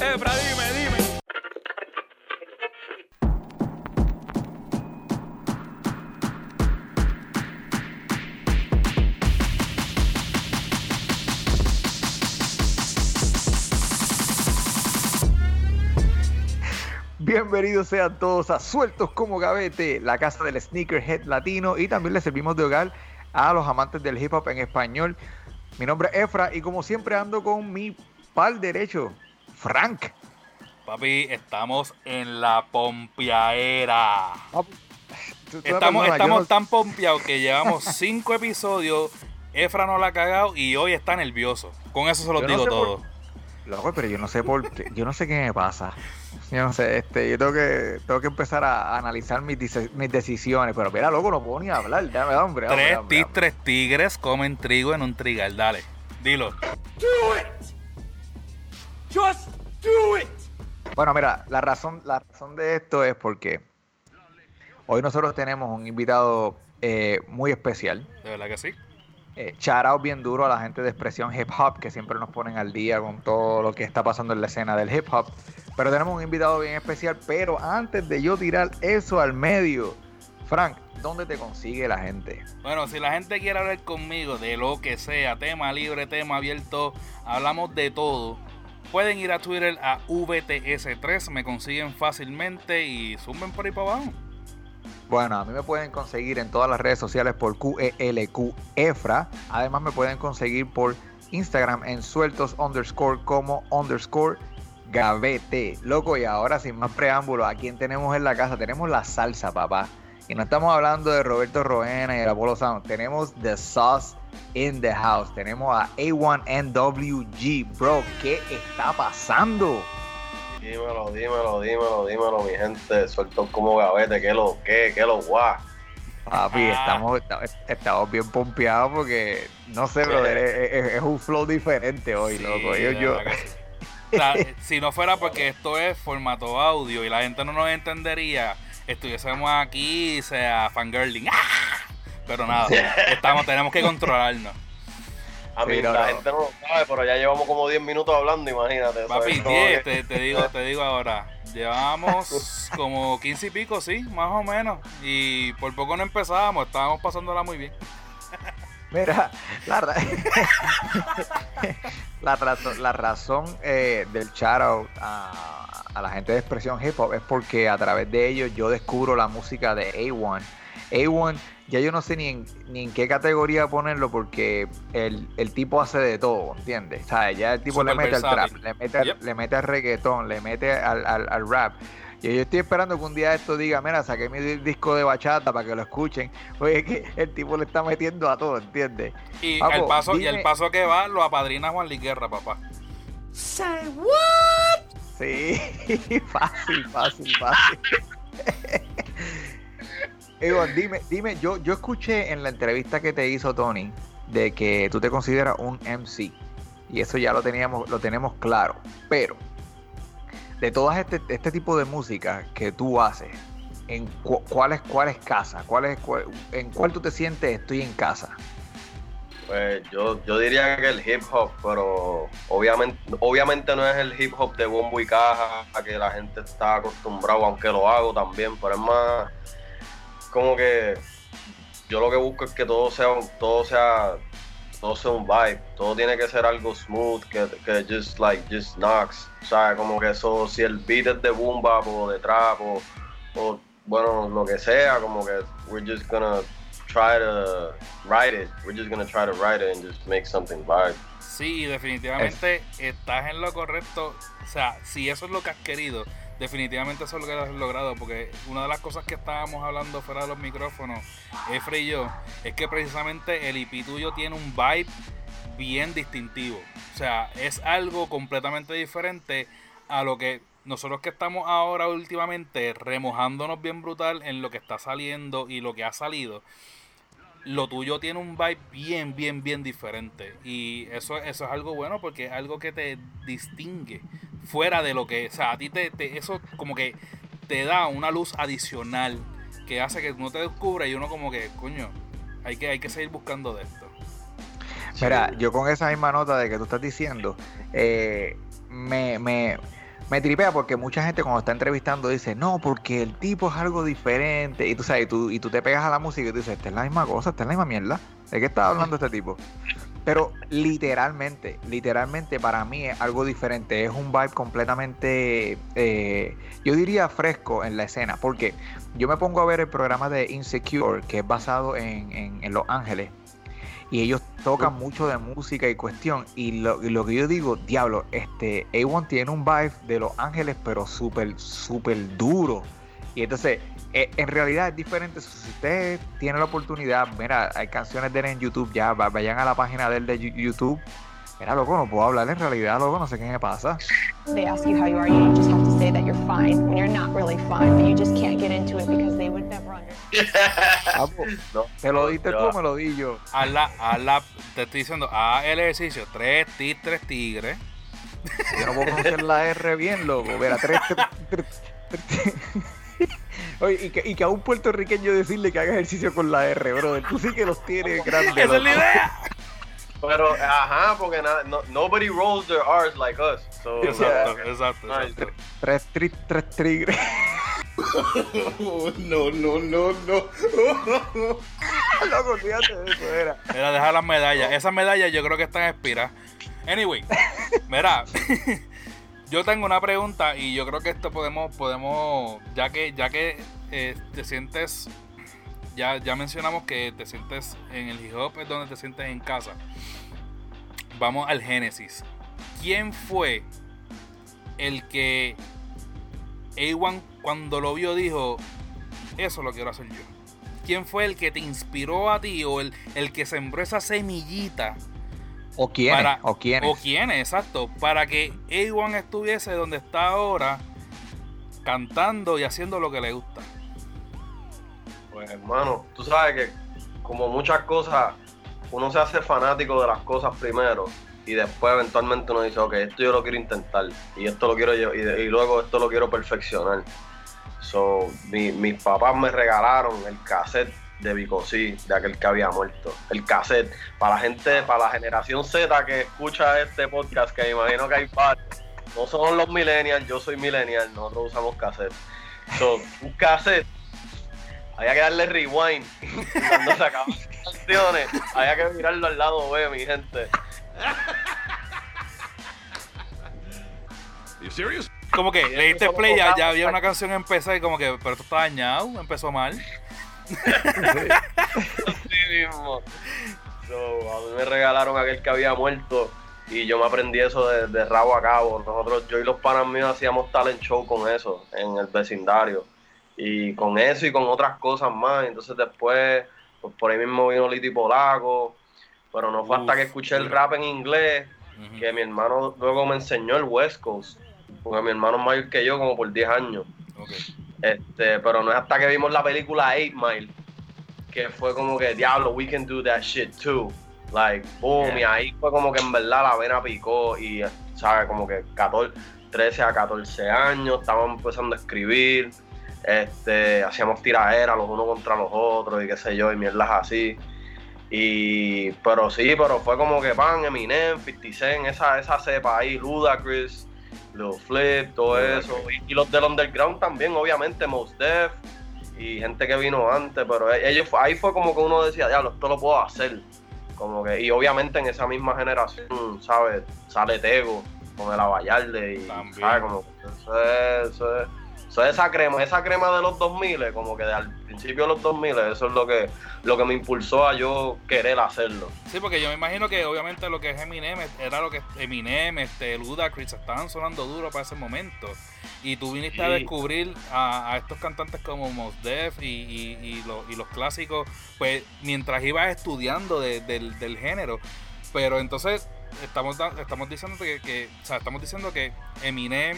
Efra, dime, dime. Bienvenidos sean todos a Sueltos como Gavete, la casa del sneakerhead latino y también les servimos de hogar a los amantes del hip hop en español. Mi nombre es Efra y como siempre ando con mi pal derecho, Frank. Papi, estamos en la pompiaera. Estamos, estamos tan pompeados que llevamos cinco episodios. Efra no la ha cagado y hoy está nervioso. Con eso se los Yo no digo sé por- todo. Loco, pero yo no sé por qué, yo no sé qué me pasa. Yo no sé, este, yo tengo que, tengo que empezar a analizar mis, mis decisiones. Pero mira, loco, no puedo ni hablar. Dame hambre. hambre, Tres, hambre, tres tigres comen trigo en un trigal. Dale, dilo. Bueno, mira, la razón, la razón de esto es porque hoy nosotros tenemos un invitado eh, muy especial. De verdad que sí. Eh, shout out bien duro a la gente de expresión hip hop que siempre nos ponen al día con todo lo que está pasando en la escena del hip hop. Pero tenemos un invitado bien especial. Pero antes de yo tirar eso al medio, Frank, ¿dónde te consigue la gente? Bueno, si la gente quiere hablar conmigo de lo que sea, tema libre, tema abierto, hablamos de todo. Pueden ir a Twitter a VTS3, me consiguen fácilmente y zumben por ahí para abajo. Bueno, a mí me pueden conseguir en todas las redes sociales por QELQ Efra. Además me pueden conseguir por Instagram en sueltos underscore como underscore gavete. Loco, y ahora sin más preámbulos, ¿a quién tenemos en la casa? Tenemos la salsa, papá. Y no estamos hablando de Roberto Roena y el Apolo Sound. Tenemos The Sauce in the House. Tenemos a A1NWG. Bro, ¿qué está pasando? Dímelo, dímelo, dímelo, dímelo, mi gente. Suelto como gavete, que lo que, que lo guá. Papi, Ah. estamos, esta- estamos bien pompeados porque, no sé, brother, es, es- es un flow diferente hoy, Sí, loco. Yo. O sea, si no fuera porque esto es formato audio y la gente no nos entendería, estuviésemos aquí, o sea, fangirling. ¡Ah! Pero nada, estamos, tenemos que controlarnos. A mí Sí, no, la no. gente no lo sabe, pero ya llevamos como 10 minutos hablando, imagínate. Papi, es como 10, que- te, te digo, te digo ahora. Llevamos como 15 y pico, sí, más o menos. Y por poco no empezábamos, estábamos pasándola muy bien. Mira, la, ra- la razón, la razón eh, del shout out a, a la gente de expresión hip hop es porque a través de ellos yo descubro la música de A1. A1, ya yo no sé ni en, ni en qué categoría ponerlo porque el, el tipo hace de todo, ¿entiendes? O sea, ya el tipo le mete al trap, le mete, Yep. le mete al reggaetón, le mete al, al- al rap. Y yo estoy esperando que un día esto diga, mira, saqué mi di- disco de bachata para que lo escuchen. Oye, es que el tipo le está metiendo a todo, ¿entiendes? Y Papo, el paso, y el paso que va lo apadrina Juan Luis Guerra, papá. Sí, fácil, fácil, fácil. Iván, dime, dime, yo, yo escuché en la entrevista que te hizo Tony de que tú te consideras un MC. Y eso ya lo teníamos, lo tenemos claro. Pero, de todas este, este tipo de música que tú haces, ¿en cu- cuál, es, cuál es casa? ¿Cuál es, cuál- ¿En cuál tú te sientes estoy en casa? Pues yo, yo diría que el hip hop, pero obviamente, obviamente no es el hip hop de bombo y caja a que la gente está acostumbrado, aunque lo hago también, pero es más como que yo lo que busco es que todo sea, todo sea, todo sea un vibe, todo tiene que ser algo smooth, que, que just like, just knocks, o sea, como que eso, si el beat es de boom bap o de trap o bueno, lo que sea, como que we're just gonna try to write it. We're just gonna try to write it and just make something vibe. Sí, definitivamente estás en lo correcto. O sea, si eso es lo que has querido, definitivamente eso es lo que has logrado. Porque una de las cosas que estábamos hablando fuera de los micrófonos, Efre y yo, es que precisamente el IP tuyo tiene un vibe bien distintivo. O sea, es algo completamente diferente a lo que nosotros que estamos ahora últimamente remojándonos bien brutal en lo que está saliendo y lo que ha salido lo tuyo tiene un vibe bien, bien, bien diferente. Y eso, eso es algo bueno porque es algo que te distingue fuera de lo que, o sea, a ti te, te- eso como que te da una luz adicional que hace que uno te descubra y uno como que, coño, hay que, hay que seguir buscando de esto. Mira, yo con esa misma nota de que tú estás diciendo, eh, me, me, me tripea porque mucha gente cuando está entrevistando dice, no, porque el tipo es algo diferente. Y tú sabes, y tú, y tú te pegas a la música y dices, esta es la misma cosa, esta es la misma mierda. ¿De qué está hablando este tipo? Pero literalmente, literalmente para mí es algo diferente. Es un vibe completamente, eh, yo diría fresco en la escena. Porque yo me pongo a ver el programa de Insecure, que es basado en, en, Los Ángeles. Y ellos tocan mucho de música y cuestión. Y lo, y lo que yo digo, diablo, este A1 tiene un vibe de Los Ángeles, pero súper, súper duro. Y entonces eh, en realidad es diferente. Si usted tiene la oportunidad, mira, hay canciones de él en YouTube, ya vayan a la página de él de YouTube. Mira, loco, no puedo hablar en realidad, loco, no sé qué me pasa. They ask you how you are, you just have to say that you're fine when you're not really fine, but you just can't get into it because they would never understand. no, ¿Te lo diste tú o me lo di yo? A la, a la, te estoy diciendo, a el ejercicio, tres, tis, tres tigres. Yo no puedo conocer la R bien, loco. Mira, tres, tres, tres, tres Oye, y que, y que a un puertorriqueño decirle que haga ejercicio con la R, brother. Tú sí que los tienes grandes. Esa es la idea. Pero, ajá, porque na, no, nobody rolls their R's like us. So, exacto, exacto, exacto. Tres, tres, tres tigres. no, no, no, no. Loco, fíjate de eso, era. Mira, deja las medallas. Esas medallas yo creo que están expiradas. Anyway, mira. Yo tengo una pregunta y yo creo que esto podemos, podemos, ya que, ya que eh, te sientes, ya, ya mencionamos que te sientes en el hip hop es donde te sientes en casa. Vamos al Génesis. ¿Quién fue el que A1 cuando lo vio dijo, eso lo quiero hacer yo? ¿Quién fue el que te inspiró a ti o el, el que sembró esa semillita o quién o quiénes. O quiénes, exacto. Para que A1 estuviese donde está ahora, cantando y haciendo lo que le gusta. Pues hermano, tú sabes que como muchas cosas, uno se hace fanático de las cosas primero y después eventualmente uno dice, ok, esto yo lo quiero intentar y esto lo quiero y, y luego esto lo quiero perfeccionar. So, mis papás me regalaron el cassette de Bicosí, de aquel que había muerto. El cassette. Para la gente, para la generación Z que escucha este podcast, que me imagino que hay varios, no son los millennials, yo soy millennial, nosotros usamos cassette. So, un cassette, había que darle rewind cuando se acaban las canciones, había que mirarlo al lado B, mi gente. You serious? Como que le diste play, ya, ya había una canción empezada y como que, pero esto está dañado, empezó mal mismo. a mí me regalaron aquel que había muerto y yo me aprendí eso de, rabo a cabo. Nosotros, yo y los panas míos hacíamos talent show con eso en el vecindario. Y con eso y con otras cosas más. Entonces después, pues por ahí mismo vino Liti Polaco. Pero no fue hasta que escuché el rap en inglés que mi hermano luego me enseñó el West Coast. Porque mi hermano es mayor que yo como por 10 años. Este, pero no es hasta que vimos la película Eight Mile que fue como que, diablo, we can do that shit too. Like, boom, y ahí fue como que en verdad la vena picó y, ¿sabes? Como que 14, 13 a 14 años, estábamos empezando a escribir, este, hacíamos tiraderas los unos contra los otros y qué sé yo, y mierdas así. Y, pero sí, pero fue como que pan, Eminem, 50 Cent, esa, esa cepa ahí, Ludacris, Lil Flip, todo eso. Y, los del underground también, obviamente, Most Def y gente que vino antes, pero e, ellos ahí fue como que uno decía, diablo, esto lo puedo hacer. Como que, y obviamente en esa misma generación, ¿sabes? Sale Tego con el Avallarde y, ¿sabes? Como eso es, eso es esa crema, esa crema de los 2000, como que al principio de los 2000, eso es lo que, lo que me impulsó a yo querer hacerlo. Sí, porque yo me imagino que obviamente lo que es Eminem era lo que Eminem, este, Ludacris estaban sonando duro para ese momento. Y tú viniste a descubrir a, estos cantantes como Mos Def y, los clásicos, pues mientras ibas estudiando del, género. Pero entonces estamos, estamos diciendo que, o sea, estamos diciendo que Eminem,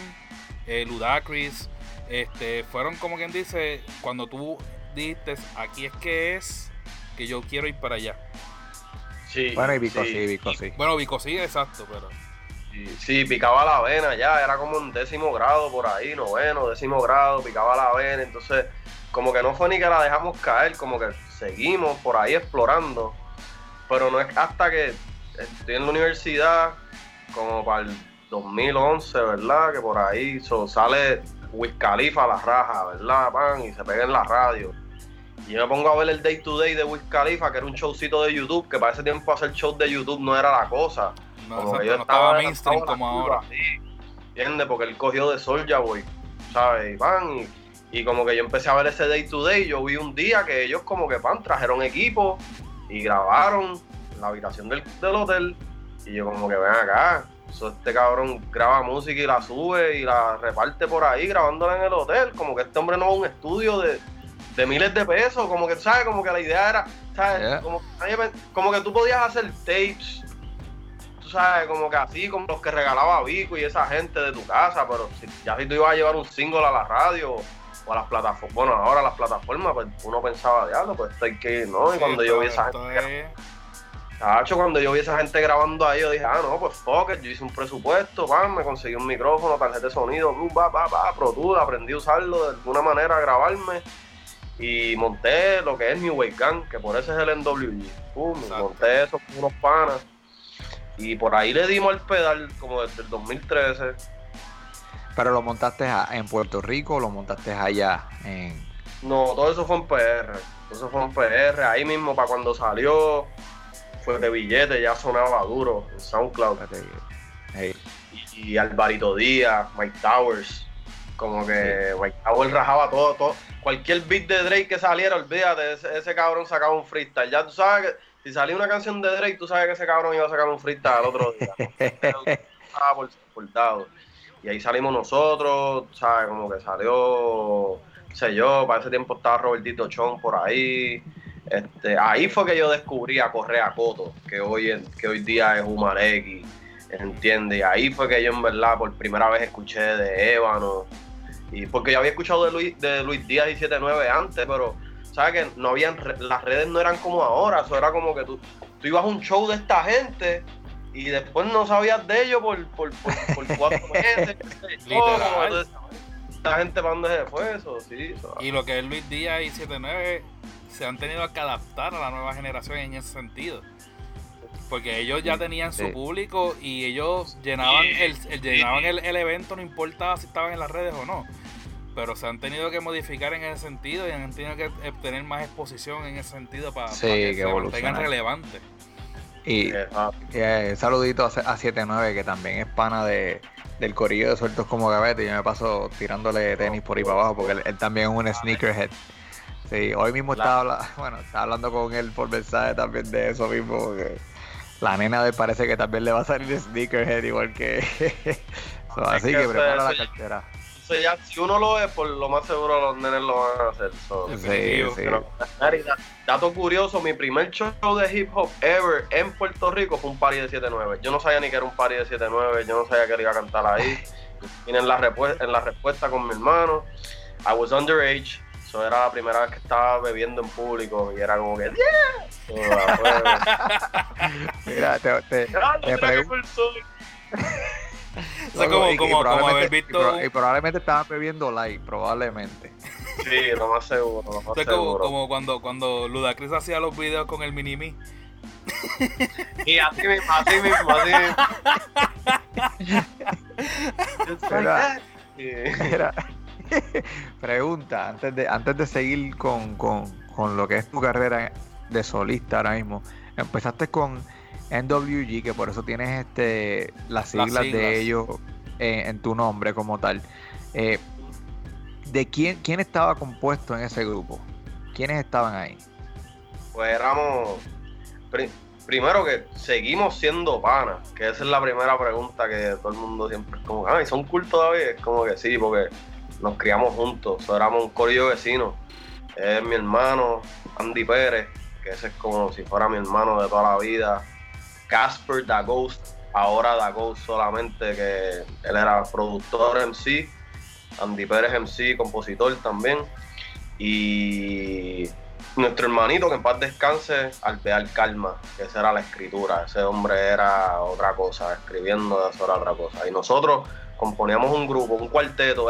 eh, Ludacris, este, fueron como quien dice, cuando tú dijiste, aquí es que es que yo quiero ir para allá. Sí. Bueno, y Vico sí, Vico sí. Bueno, Vico sí, exacto, pero. Sí, picaba la vena ya, era como un décimo grado por ahí, noveno, décimo grado, picaba la vena, entonces como que no fue ni que la dejamos caer, como que seguimos por ahí explorando, pero no es hasta que estoy en la universidad, como para el 2011, ¿verdad? Que por ahí sale Wiz Khalifa la raja, ¿verdad? Pan, y se pega en la radio. Y yo me pongo a ver el Day to Day de Wiz Khalifa, que era un showcito de YouTube, que para ese tiempo hacer show de YouTube no era la cosa. No, como que yo estaba, mainstream como ahora. ¿Entiendes? Porque él cogió de Soulja Boy, ¿sabes? Y pan, y, como que yo empecé a ver ese Day to Day, yo vi un día que ellos como que pan, trajeron equipo y grabaron en la habitación del, del hotel. Y yo como que ven acá, este cabrón graba música y la sube y la reparte por ahí grabándola en el hotel. Como que este hombre no va a un estudio de, miles de pesos. Como que, ¿sabes? Como que la idea era, ¿sabes? Como, que tú podías hacer tapes, tú sabes, como que así, como los que regalaba Vico y esa gente de tu casa. Pero si, ya si tú ibas a llevar un single a la radio o a las plataformas, bueno, ahora las plataformas, pues uno pensaba, diablo, pues esto hay que ir, ¿no? Y cuando yo vi esa gente. Cuando yo vi a esa gente grabando ahí, yo dije, ah, no, pues fuck yo hice un presupuesto, me conseguí un micrófono, tarjeta de sonido, va, va, va, Pro Tools, aprendí a usarlo de alguna manera, a grabarme y monté lo que es New Wave Gang, que por ese es el NWG. Pum, monté eso con unos panas y por ahí le dimos el pedal como desde el 2013. ¿Pero lo montaste en Puerto Rico o lo montaste allá en...? No, todo eso fue en PR, eso fue en PR, ahí mismo para cuando salió fue de billete, ya sonaba duro en SoundCloud. Y, Alvarito Díaz, Mike Towers, como que Mike Towers rajaba todo, todo. Cualquier beat de Drake que saliera, olvídate, ese, cabrón sacaba un freestyle. Ya tú sabes que si salía una canción de Drake, tú sabes que ese cabrón iba a sacar un freestyle al otro día. estaba por, Y ahí salimos nosotros, ¿sabes? Como que salió, sé yo, para ese tiempo estaba Robertito Chon por ahí. Este, ahí fue que yo descubrí a Correa Coto, que hoy, que hoy día es Humareki, ¿entiendes? Ahí fue que yo en verdad por primera vez escuché de Ébano, y porque yo había escuchado de Luis, de Luis Díaz y 79 antes, pero ¿sabes que no habían las redes no eran como ahora, eso era como que tú, tú ibas a un show de esta gente y después no sabías de ellos por, por, por, cuatro meses. la gente para dónde se fue eso, sí. Y lo que es Luis Díaz y 79 se han tenido que adaptar a la nueva generación en ese sentido. Porque ellos ya tenían su público y ellos llenaban, el, llenaban el, evento, no importaba si estaban en las redes o no. Pero se han tenido que modificar en ese sentido y han tenido que tener más exposición en ese sentido para, que, se mantengan relevantes. Y eh, saludito a, a 79 que también es pana de, del corillo de sueltos como gavete. Y yo me paso tirándole tenis por ahí para abajo porque él también es un sneakerhead. Sí, hoy mismo estaba, hablando, bueno, estaba hablando con él por mensaje también de eso mismo, porque la nena de parece que también le va a salir sneakerhead igual que... así que, prepara la cartera. ya, si uno lo ve, por lo más seguro los nenes lo van a hacer. sí, sí. dato curioso, mi primer show de hip hop ever en Puerto Rico fue un party de 7-9. Yo no sabía ni que era un party de 7-9, yo no sabía que él iba a cantar ahí. Vine en la, en la respuesta con mi hermano. I was underage, era la primera vez que estaba bebiendo en público y era como que Mira, te, te, te pregunto. como, como, como haber visto. Y, probablemente estaban bebiendo light, probablemente. Sí, lo más seguro. Lo más seguro. Como, como, cuando, cuando Ludacris hacía los videos con el mini-me. Y así mismo, así mismo, así mismo. Pregunta, antes de, antes de seguir con, lo que es tu carrera de solista ahora mismo, empezaste con NWG, que por eso tienes este las siglas, de ellos en, tu nombre como tal. Eh, ¿De quién, quién estaba compuesto en ese grupo? ¿Quiénes estaban ahí? Pues éramos. primero que seguimos siendo panas, que esa es la primera pregunta que todo el mundo siempre es como, ay, ¿son cool todavía? Es como que sí, porque nos criamos juntos, éramos un corillo vecino. Es mi hermano Andy Pérez, que ese es como si fuera mi hermano de toda la vida. Casper Da Ghost, ahora Da Ghost solamente, que él era productor MC. Andy Pérez MC, compositor también. Y nuestro hermanito, que en paz descanse, Alvear Calma, que esa era la escritura. Ese hombre era otra cosa, escribiendo eso era otra cosa. Y nosotros componíamos un grupo, un cuarteto,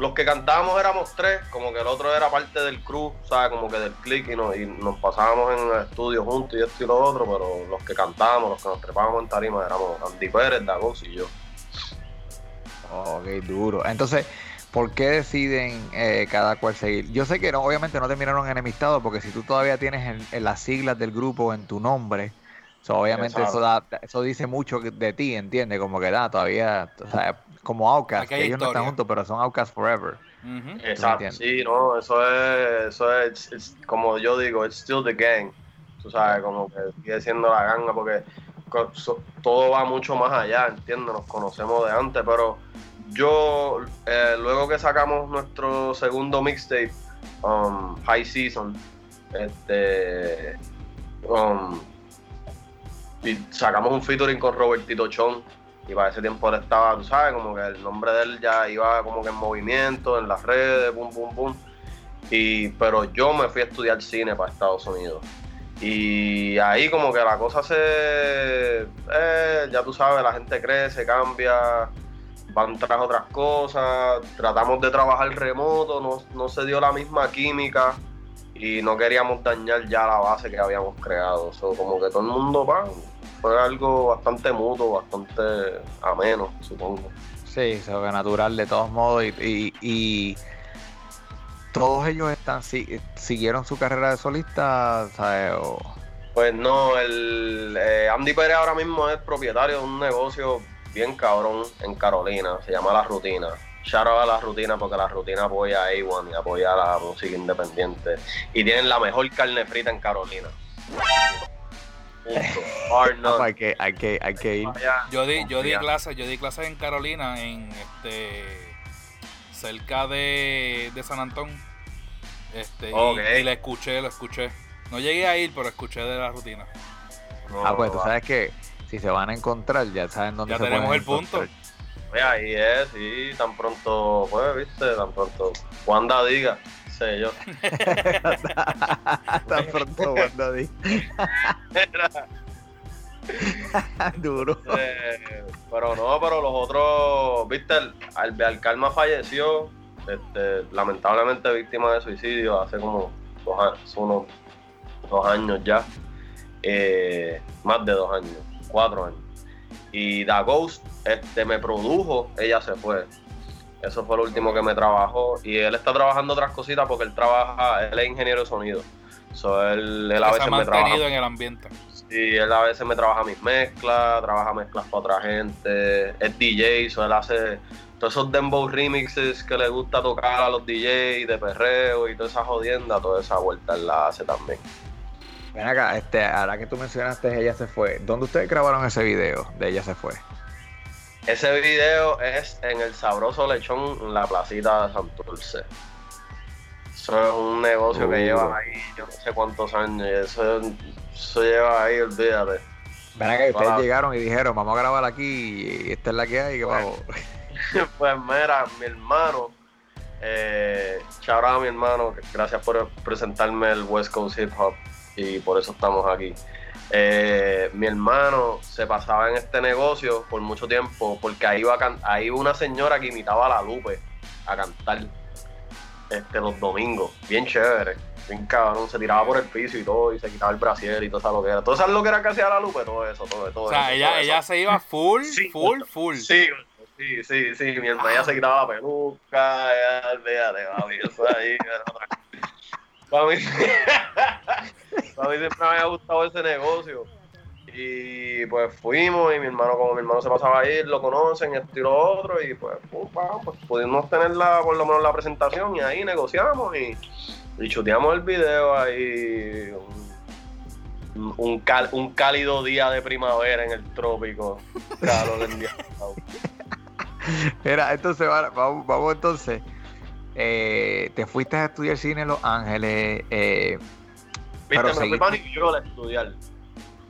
los que cantábamos éramos tres, como que el otro era parte del crew, ¿sabes? Como que del click y nos, y nos pasábamos en el estudio juntos y esto y lo otro, pero los que cantábamos, los que nos trepábamos en tarima éramos Andy Pérez, Dagos y yo. Ok, duro. Entonces, ¿por qué deciden eh, cada cual seguir? Yo sé que no, obviamente no terminaron enemistado porque si tú todavía tienes en, en las siglas del grupo en tu nombre, so, obviamente eso, da, eso dice mucho de ti, ¿entiendes? Como que da todavía, o sea, como Outcast, que ellos no están juntos, pero son Outcast Forever. Exacto, sí, no, eso es, eso es, it's- como yo digo, it's still the gang. Tú sabes, como que sigue siendo la ganga porque todo va mucho más allá, ¿entiendes? Nos conocemos de antes, pero yo, eh, luego que sacamos nuestro segundo mixtape, um, High Season, este, um, y sacamos un featuring con Robertito Chon y para ese tiempo él estaba, tú sabes, como que el nombre de él ya iba como que en movimiento, en las redes, pum, pum, pum. Y, pero yo me fui a estudiar cine para Estados Unidos. Y ahí como que la cosa se... eh, ya tú sabes, la gente crece, cambia, van tras otras cosas, tratamos de trabajar remoto, no, no se dio la misma química y no queríamos dañar ya la base que habíamos creado. So, como que todo el mundo va, fue algo bastante mutuo, bastante ameno, supongo. Sí, sobrenatural de todos modos y, y, y todos ellos están si- siguieron su carrera de solista, ¿sabes? O- Pues no, el eh, Andy Pérez ahora mismo es propietario de un negocio bien cabrón en Carolina, se llama La Rutina. Shout out a La Rutina porque La Rutina apoya a A1 y apoya la música independiente. Y tienen la mejor carne frita en Carolina. Hay que, hay que, hay que ir. Yo di, yo di clases, yo di clases en Carolina, en este cerca de, de San Antón. Este, y- y, la escuché, lo escuché. No llegué a ir, pero escuché de la rutina. No, Ah, pues tú sabes que si se van a encontrar, ya saben dónde Ya se tenemos el punto. Pues ahí es, sí, tan pronto, pues, viste, tan pronto. Wanda diga, sé yo. Tan pronto, di. Duro. Eh, pero no, pero los otros, viste, el, Alvear Calma falleció, este, lamentablemente víctima de suicidio hace como dos, unos dos años ya, eh, más de dos años, cuatro años. Y Da Ghost este, me produjo, ella se fue. Eso fue lo último que me trabajó. Y él está trabajando otras cositas porque él trabaja, él es ingeniero de sonido. So, él, él a Que se ha veces me trabaja en el ambiente. Sí, él a veces me trabaja mis mezclas, trabaja mezclas para otra gente, es DJ, so él hace todos esos dembow remixes que le gusta tocar a los DJs de perreo y toda esa jodienda, toda esa vuelta él la hace también. Ven acá, este, ahora que tú mencionaste Ella se fue, ¿dónde ustedes grabaron ese video de Ella se fue? Ese video es en el sabroso lechón en la placita de Santurce. Eso es un negocio que lleva ahí yo no sé cuántos años, y eso, eso lleva ahí, olvídate. Ven acá, ustedes Hola. llegaron y dijeron, vamos a grabar aquí y esta es la que hay, que Bueno. vamos. Pues mira, mi hermano, eh, a mi hermano, que gracias por presentarme el West Coast Hip Hop y por eso estamos aquí. Eh, mi hermano se pasaba en este negocio por mucho tiempo porque ahí iba, a ahí iba una señora que imitaba a la Lupe a cantar este, los domingos, bien chévere, bien cabrón, se tiraba por el piso y todo y se quitaba el brasier y toda esa loquera. Todas esas loqueras que hacía la Lupe, todo eso, todo, todo O sea, eso, ella, todo eso. ella se iba full, Sí, full, full. Sí, sí, sí, sí. Mi hermana ya se quitaba la peluca, ya, olvídate, papi, eso ahí. era otra cosa. Para mí, siempre me había gustado ese negocio. Y pues fuimos y mi hermano, como mi hermano se pasaba ahí, lo conocen, esto y lo otro, y pues, pum, pam, pues pudimos tener la, por lo menos la presentación y ahí negociamos y, y chuteamos el video ahí. Un, cal- un cálido día de primavera en el trópico. Calor en día. Mira, entonces va- vamos, vamos entonces. Eh, te fuiste a estudiar cine en Los Ángeles. Eh, Viste, Pero me fui seguiste- para New York a estudiar.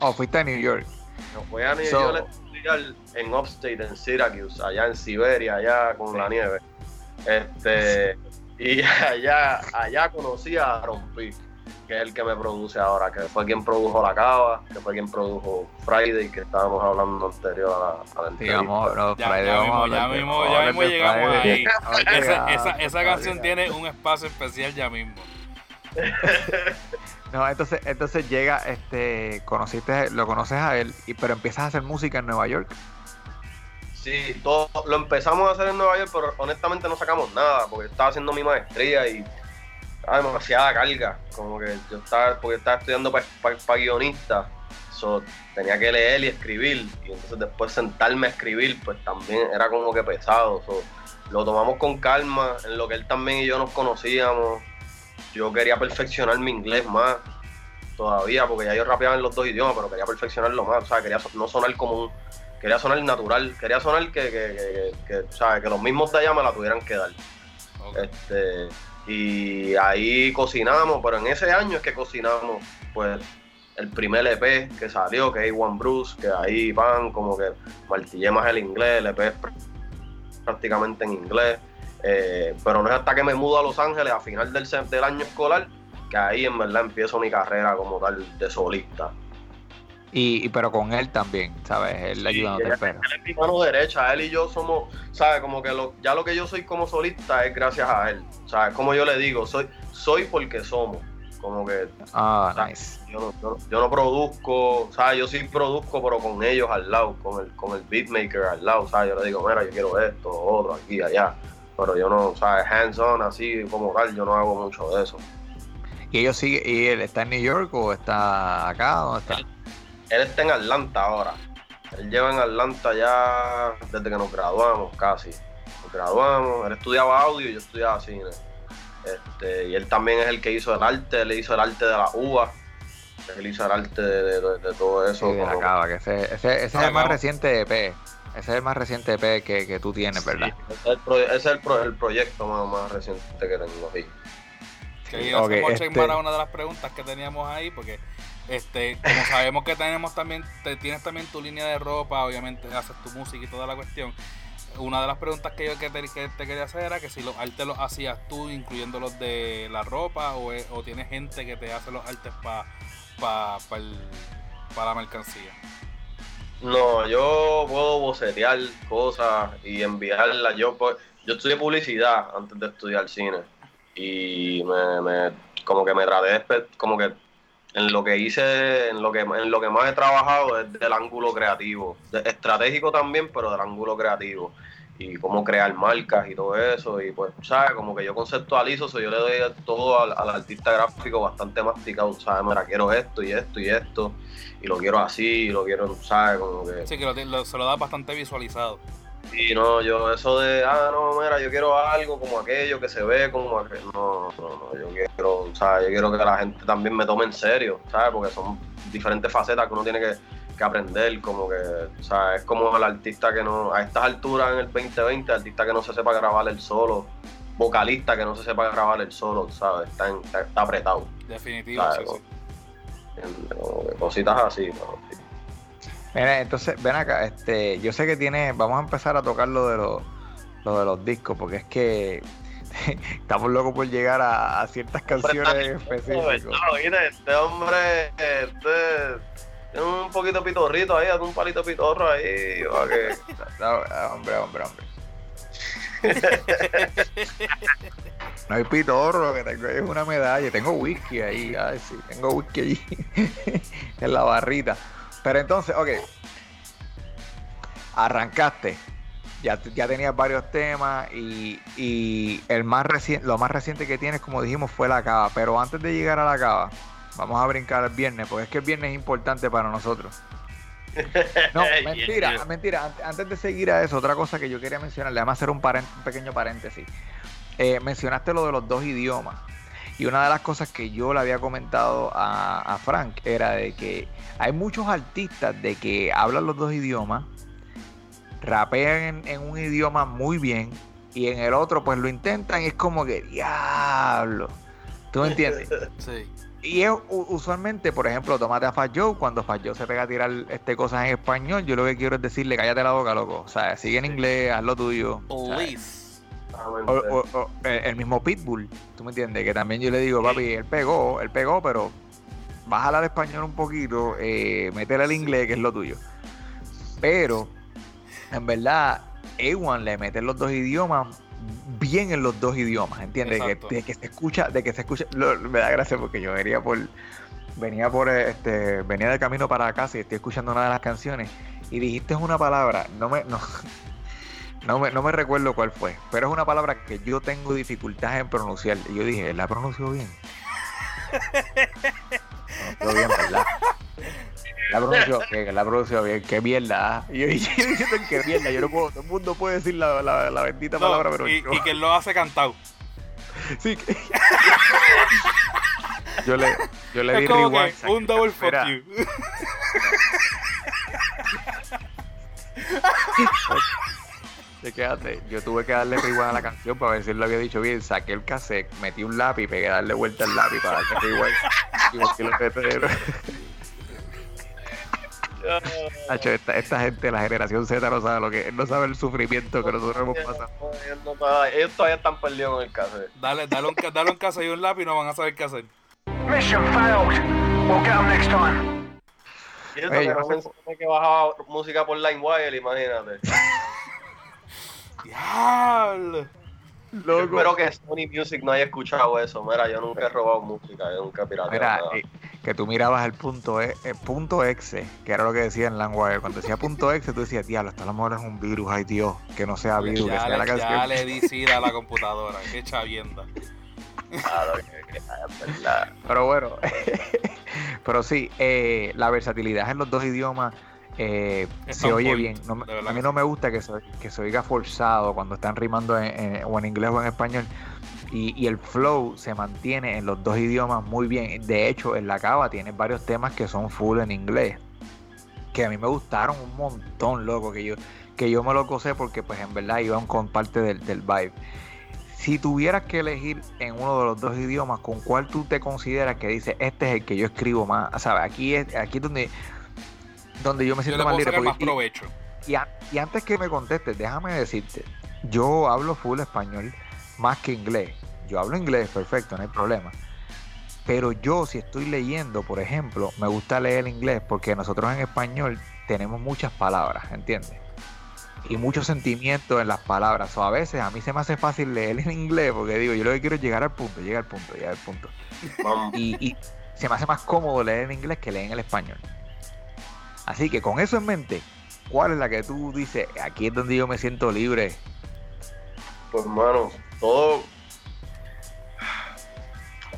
oh, fuiste a New York. Me fui a New So- York a estudiar en Upstate, en Syracuse, allá en Siberia, allá con la nieve. Este, y allá, allá conocí a Aaron P, que es el que me produce ahora, que fue quien produjo La Cava, que fue quien produjo Friday, que estábamos hablando anterior a la, a la entrevista. Digamos, Ya, Friday, ya mismo, ya mismo, ya mismo llegamos Friday. ahí. Esa, esa, esa a canción tiene un espacio especial ya mismo. No, entonces, entonces llega, este, conociste, lo conoces a él, y, pero empiezas a hacer música en Nueva York. Sí, todo, lo empezamos a hacer en Nueva York, pero honestamente no sacamos nada, porque estaba haciendo mi maestría y estaba demasiada carga. Como que yo estaba, porque estaba estudiando para guionista, so, tenía que leer y escribir, y entonces después sentarme a escribir, pues también era como que pesado. So, lo tomamos con calma, en lo que él también y yo nos conocíamos. Yo quería perfeccionar mi inglés más todavía, porque ya yo rapeaba en los dos idiomas, pero quería perfeccionarlo más, o sea, quería no sonar como un quería sonar natural, quería sonar que, que, que, que, que los mismos de allá me la tuvieran que dar. Este, y ahí cocinamos, pero en ese año es que cocinamos, pues, el primer EP que salió, que es One Bruce, que ahí van, como que martillé más el inglés, el EP es prácticamente en inglés. Eh, pero no es hasta que me mudo a Los Ángeles a final del, del año escolar que ahí en verdad empiezo mi carrera como tal de solista. Y, pero con él también, ¿sabes? Él ayudándote. Él, él es mi mano derecha, él y yo somos, ¿sabes? Como que lo, ya lo que yo soy como solista es gracias a él. ¿Sabes? Como yo le digo, soy, soy porque somos. Como que. Ah, nice. Yo no, yo, no produzco, ¿sabes? Yo sí produzco, pero con ellos al lado, con el, con el beatmaker al lado, ¿sabes? Yo le digo, mira, yo quiero esto, otro, aquí, allá. Pero yo no, ¿sabes? Hands on, así como tal, yo no hago mucho de eso. ¿Y ellos sigue, y él está en New York o está acá? ¿Dónde está? Él está en Atlanta ahora. Él lleva en Atlanta ya desde que nos graduamos casi. Nos graduamos, él estudiaba audio y yo estudiaba cine. Este, y él también es el que hizo el arte, él hizo el arte de la uva. Él hizo el arte de, todo eso. Sí, acaba, que ese, ese, es el más reciente EP. Ese es el más reciente EP que, que tú tienes, ¿verdad? ese es, el, el, proyecto más, más, reciente que tengo aquí. Que okay, este... una de las preguntas que teníamos ahí, porque este, como sabemos que tenemos también, te, tienes también tu línea de ropa, obviamente haces tu música y toda la cuestión. Una de las preguntas que yo que te, quería hacer era que si los artes los hacías tú, incluyendo los de la ropa, o, o tienes gente que te hace los artes para pa, pa la mercancía. No, yo puedo bocetear cosas y enviarlas. Yo, pues, yo estudié publicidad antes de estudiar cine. Y me, me como que me traté como que en lo que hice, en lo que, en lo que más he trabajado es del ángulo creativo, estratégico también, pero del ángulo creativo y cómo crear marcas y todo eso y pues, ¿sabes? Como que yo conceptualizo, eso yo le doy todo al, artista gráfico bastante masticado, ¿sabes? Mira, quiero esto y esto y esto y lo quiero así y lo quiero, ¿sabes? Como que... Sí, que se lo da bastante visualizado. Y no, yo eso de, ah, no, mira, yo quiero algo como aquello que se ve como aquello. No, no, no, yo quiero, o sea, yo quiero que la gente también me tome en serio, ¿sabes? Porque son diferentes facetas que uno tiene que, aprender, como que, o sea, es como el artista que no, a estas alturas en el 2020, artista que no se sepa grabar el solo, vocalista que no se sepa grabar el solo, ¿sabes? Está, está, apretado. Definitivo, sí, sí. Cositas así, Mira, entonces, ven acá, este, yo sé que tiene, vamos a empezar a tocar lo de los, lo de los discos, porque es que estamos locos por llegar a, ciertas canciones específicas. No, mira, este hombre, este, tiene un poquito pitorrito ahí, un palito pitorro ahí, que... hombre, hombre, hombre. no hay pitorro, que tengo es una medalla, tengo whisky ahí, ay sí, tengo whisky allí en la barrita. Pero entonces, ok. Arrancaste. Ya, ya tenías varios temas y, el más reciente, lo más reciente que tienes, como dijimos, fue la cava. Pero antes de llegar a la cava, vamos a brincar el viernes, porque es que el viernes es importante para nosotros. No, mentira, mentira. Antes de seguir a eso, otra cosa que yo quería mencionar, le vamos a hacer un, un pequeño paréntesis. Eh, mencionaste lo de los dos idiomas. Y una de las cosas que yo le había comentado a, Frank era de que hay muchos artistas de que hablan los dos idiomas, rapean en, un idioma muy bien y en el otro pues lo intentan y es como que diablo. ¿Tú me entiendes? Sí. Y es usualmente, por ejemplo, tomate a Fat Joe, cuando Fat Joe se pega a tirar este cosas en español, yo lo que quiero es decirle, cállate la boca, loco. O sea, sigue en inglés, haz lo tuyo. O, eh, el mismo Pitbull, ¿tú me entiendes? Que también yo le digo, papi, él pegó, él pegó, pero bájala al español un poquito, eh, métele al inglés, que es lo tuyo. Pero, en verdad, A1 le mete los dos idiomas bien en los dos idiomas, ¿entiendes? de que se escucha, de que se escucha, me da gracia porque yo venía por, venía por, este, venía de camino para casa y estoy escuchando una de las canciones y dijiste una palabra, no me, no, No me, no me recuerdo cuál fue, pero es una palabra que yo tengo dificultad en pronunciar. Y yo dije, ¿la pronunció bien? No, bien, ¿verdad? La pronunció bien, la pronunció bien, qué mierda. ¿ah? Y yo, diciendo qué mierda, yo no puedo, todo el mundo puede decir la, la, la bendita No, palabra, pero y, yo, y que lo hace cantado. sí, que- yo le, yo le di que rewind. un double fuck you. te quédate. Yo tuve que darle rewind a la canción para ver si él lo había dicho bien. Saqué el cassette, metí un lápiz, pegué a darle vuelta al lápiz para darle rewind. Y volteé los Nacho, esta, esta gente, la generación Z, no sabe lo que no sabe el sufrimiento que nosotros hemos pasado. Ellos, no todavía- ellos todavía están perdidos con el cassette. Dale, dale un, dale un caso y un lápiz y no van a saber qué hacer. Mission failed. We'll get 'em next time. Y eso Ey, que yo no sé que bajaba música por LimeWire, imagínate. Diablo. Yo espero que Sony Music no haya escuchado eso. Mira, yo nunca he robado música, yo nunca he pirateado Mira, nada. Eh, que tú mirabas el punto, e, el punto exe, que era lo que decía en Langwire. Cuando decía punto exe, tú decías, diablo, esto a lo mejor es un virus, ay Dios, que no sea virus, que Ya sea la le, ya canción. le di sida a la computadora. Qué chavienda. Claro que- que es verdad. Pero bueno, pero sí, eh, la versatilidad en los dos idiomas eh, se oye point, bien. No a mí que no me gusta que se, que se oiga forzado cuando están rimando en, en- o en inglés o en español. Y, y el flow se mantiene en los dos idiomas muy bien. De hecho, en la cava tiene varios temas que son full en inglés. Que a mí me gustaron un montón, loco. Que yo, que yo me lo gocé porque pues en verdad iban con parte del, del vibe. Si tuvieras que elegir en uno de los dos idiomas, ¿con cuál tú te consideras que dices, este es el que yo escribo más? ¿Sabes? Aquí es, aquí es donde, donde yo me Yo siento le más libre. más porque- y- provecho. y, an- y antes que me contestes, déjame decirte, yo hablo full español más que inglés. Yo hablo inglés, perfecto, no hay problema. Pero yo si estoy leyendo, por ejemplo, me gusta leer inglés porque nosotros en español tenemos muchas palabras, ¿entiendes? Y mucho sentimiento en las palabras. O a veces a mí se me hace fácil leer en inglés porque digo, yo lo que quiero es llegar al punto, llegar al punto, llegar al punto. Y, y se me hace más cómodo leer en inglés que leer en el español. Así que con eso en mente, ¿cuál es la que tú dices? Aquí es donde yo me siento libre. Pues, mano, todo.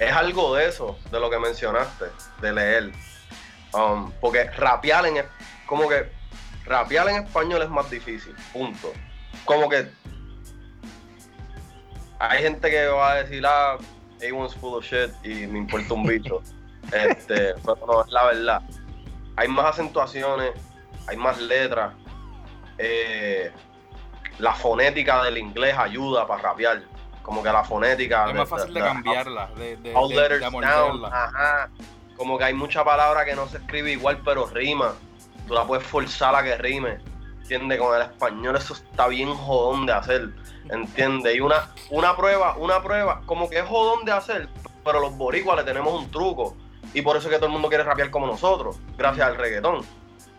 Es algo de eso, de lo que mencionaste, de leer. Um, porque rapear en. Como que. Rapear en español es más difícil, punto. Como que. Hay gente que va a decir, ah, A1's full of shit y me importa un bicho. este, pero no, es la verdad. Hay más acentuaciones, hay más letras. Eh, la fonética del inglés ayuda para rapear. Como que la fonética. Es más fácil de cambiarla, de, de, letters down. Ajá. Como que hay mucha palabra que no se escribe igual, pero rima. Tú la puedes forzar a que rime. ¿Entiendes? Con el español eso está bien jodón de hacer. ¿Entiendes? Y una, una prueba, una prueba, como que es jodón de hacer, pero los boricuas le tenemos un truco. Y por eso es que todo el mundo quiere rapear como nosotros, gracias al reggaetón.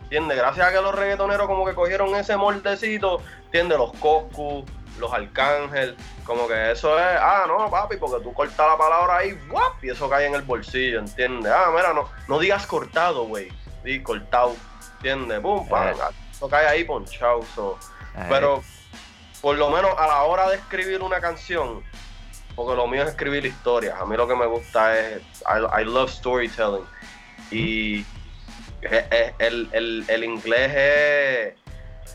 ¿Entiendes? Gracias a que los reggaetoneros como que cogieron ese moldecito, ¿entiendes? Los Coscu, los Arcángel, como que eso es, ah, no, papi, porque tú cortas la palabra ahí, ¡guap! y eso cae en el bolsillo, ¿entiendes? Ah, mira, no, no digas cortado, güey, di cortado, ¿entiendes? Pum, pam, Eh. eso cae ahí ponchado, so. Eh, Pero por lo menos a la hora de escribir una canción, porque lo mío es escribir historias. A mí lo que me gusta es. I, I love storytelling. Y es- el, el- el inglés es.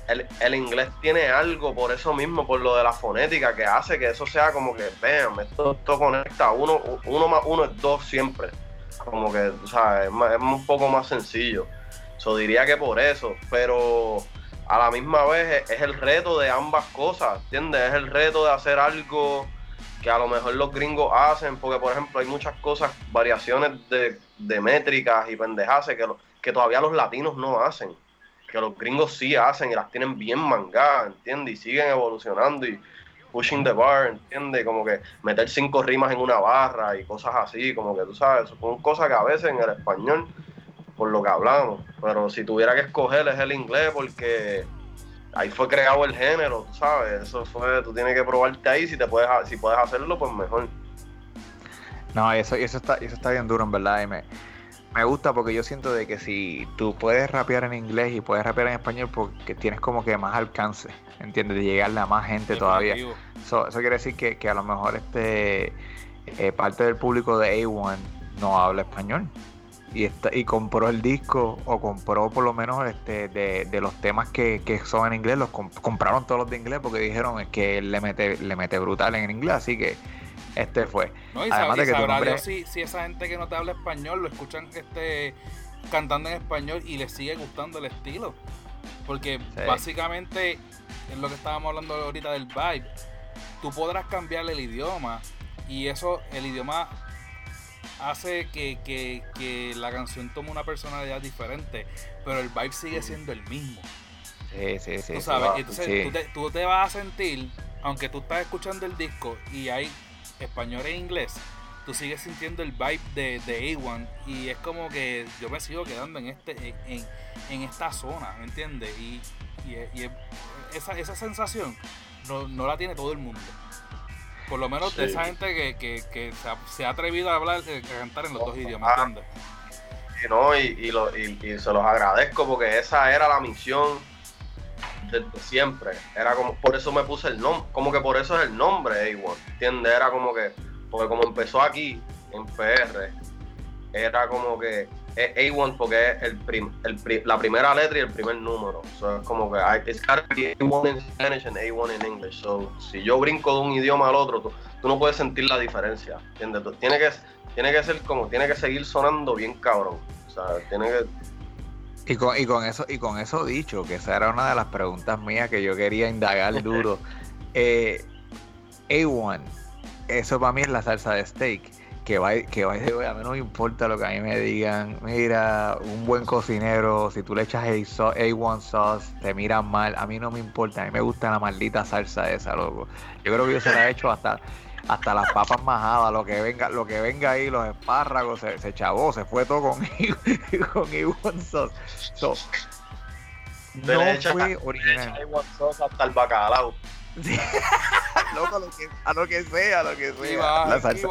El, el inglés tiene algo por eso mismo, por lo de la fonética, que hace que eso sea como que, vean, esto, conecta. Uno, uno más uno es dos siempre. Como que, tú sabes, es, más- es un poco más sencillo. So, diría que por eso, pero a la misma vez es, el reto de ambas cosas, ¿entiendes? Es el reto de hacer algo que a lo mejor los gringos hacen, porque por ejemplo hay muchas cosas, variaciones de, de métricas y pendejaces que, que todavía los latinos no hacen, que los gringos sí hacen y las tienen bien mangadas, ¿entiendes? Y siguen evolucionando y pushing the bar, ¿entiendes? Como que meter cinco rimas en una barra y cosas así, como que tú sabes, son cosas que a veces en el español por lo que hablamos. Pero si tuviera que escoger es el inglés porque ahí fue creado el género, tú sabes. Eso fue, tú tienes que probarte ahí. Si te puedes, si puedes hacerlo, pues mejor. No, eso, eso está, eso está bien duro, en verdad. y me- me gusta porque yo siento de que si tú puedes rapear en inglés y puedes rapear en español porque tienes como que más alcance, ¿entiendes? De llegarle a más gente todavía. So- eso quiere decir que, que a lo mejor este eh, parte del público de A1 no habla español y está, y compró el disco o compró por lo menos este de, de los temas que, que son en inglés los comp- compraron todos los de inglés porque dijeron es que él le mete le mete brutal en inglés así que este fue No, y, Además sab- de y que sabrá nombre- Dios si, si esa gente que no te habla español lo escuchan este cantando en español y les sigue gustando el estilo. Porque Sí. básicamente es lo que estábamos hablando ahorita del vibe. Tú podrás cambiarle el idioma y eso, el idioma hace que, que- que la canción tome una personalidad diferente, pero el vibe sigue siendo el mismo. sí sí sí Tú sí, sabes, entonces sí. tú, te, tú te vas a sentir, aunque tú estás escuchando el disco y hay español e inglés, tú sigues sintiendo el vibe de, de A1 y es como que yo me sigo quedando en este en, en esta zona, ¿me entiendes? Y, y, y es- esa, esa sensación no, no la tiene todo el mundo. Por lo menos de esa gente que, que, que se, ha, se ha atrevido a hablar, eh, a cantar en los dos idiomas, Ah. ¿entiendes? Y, no, y, y lo- y- y se los agradezco porque esa era la misión desde siempre. Era como, por eso me puse el nombre, como que por eso es el nombre A1, ¿entiendes? Era como que, porque como empezó aquí, en PR, era como que es A1 porque es el prim- el la primera letra y el primer número. So, es como que hay, it's gotta be A1 in Spanish and A1 in English. So, si yo brinco de un idioma al otro, tú, tú no puedes sentir la diferencia, ¿entiendes? Tiene que, tiene que ser como, tiene que seguir sonando bien cabrón. O sea, tiene que, Y con, y con eso y con eso dicho, que esa era una de las preguntas mías que yo quería indagar duro. Eh, A1, eso para mí es la salsa de steak. Que va, que va, a mí no me importa lo que a mí me digan. Mira, un buen cocinero, si tú le echas A- so- A1 sauce, te miran mal. A mí no me importa, a mí me gusta la maldita salsa esa, loco. Yo creo que yo se la he hecho hasta, hasta las papas majadas, lo que venga, lo que venga ahí, los espárragos, se, se chavó, se fue todo con, con A1 sauce. So, no le echas- fue original. A1 sauce hasta el bacalao. Sí. Loco, a lo que, a lo que sea, a lo que sea. va, La salsa.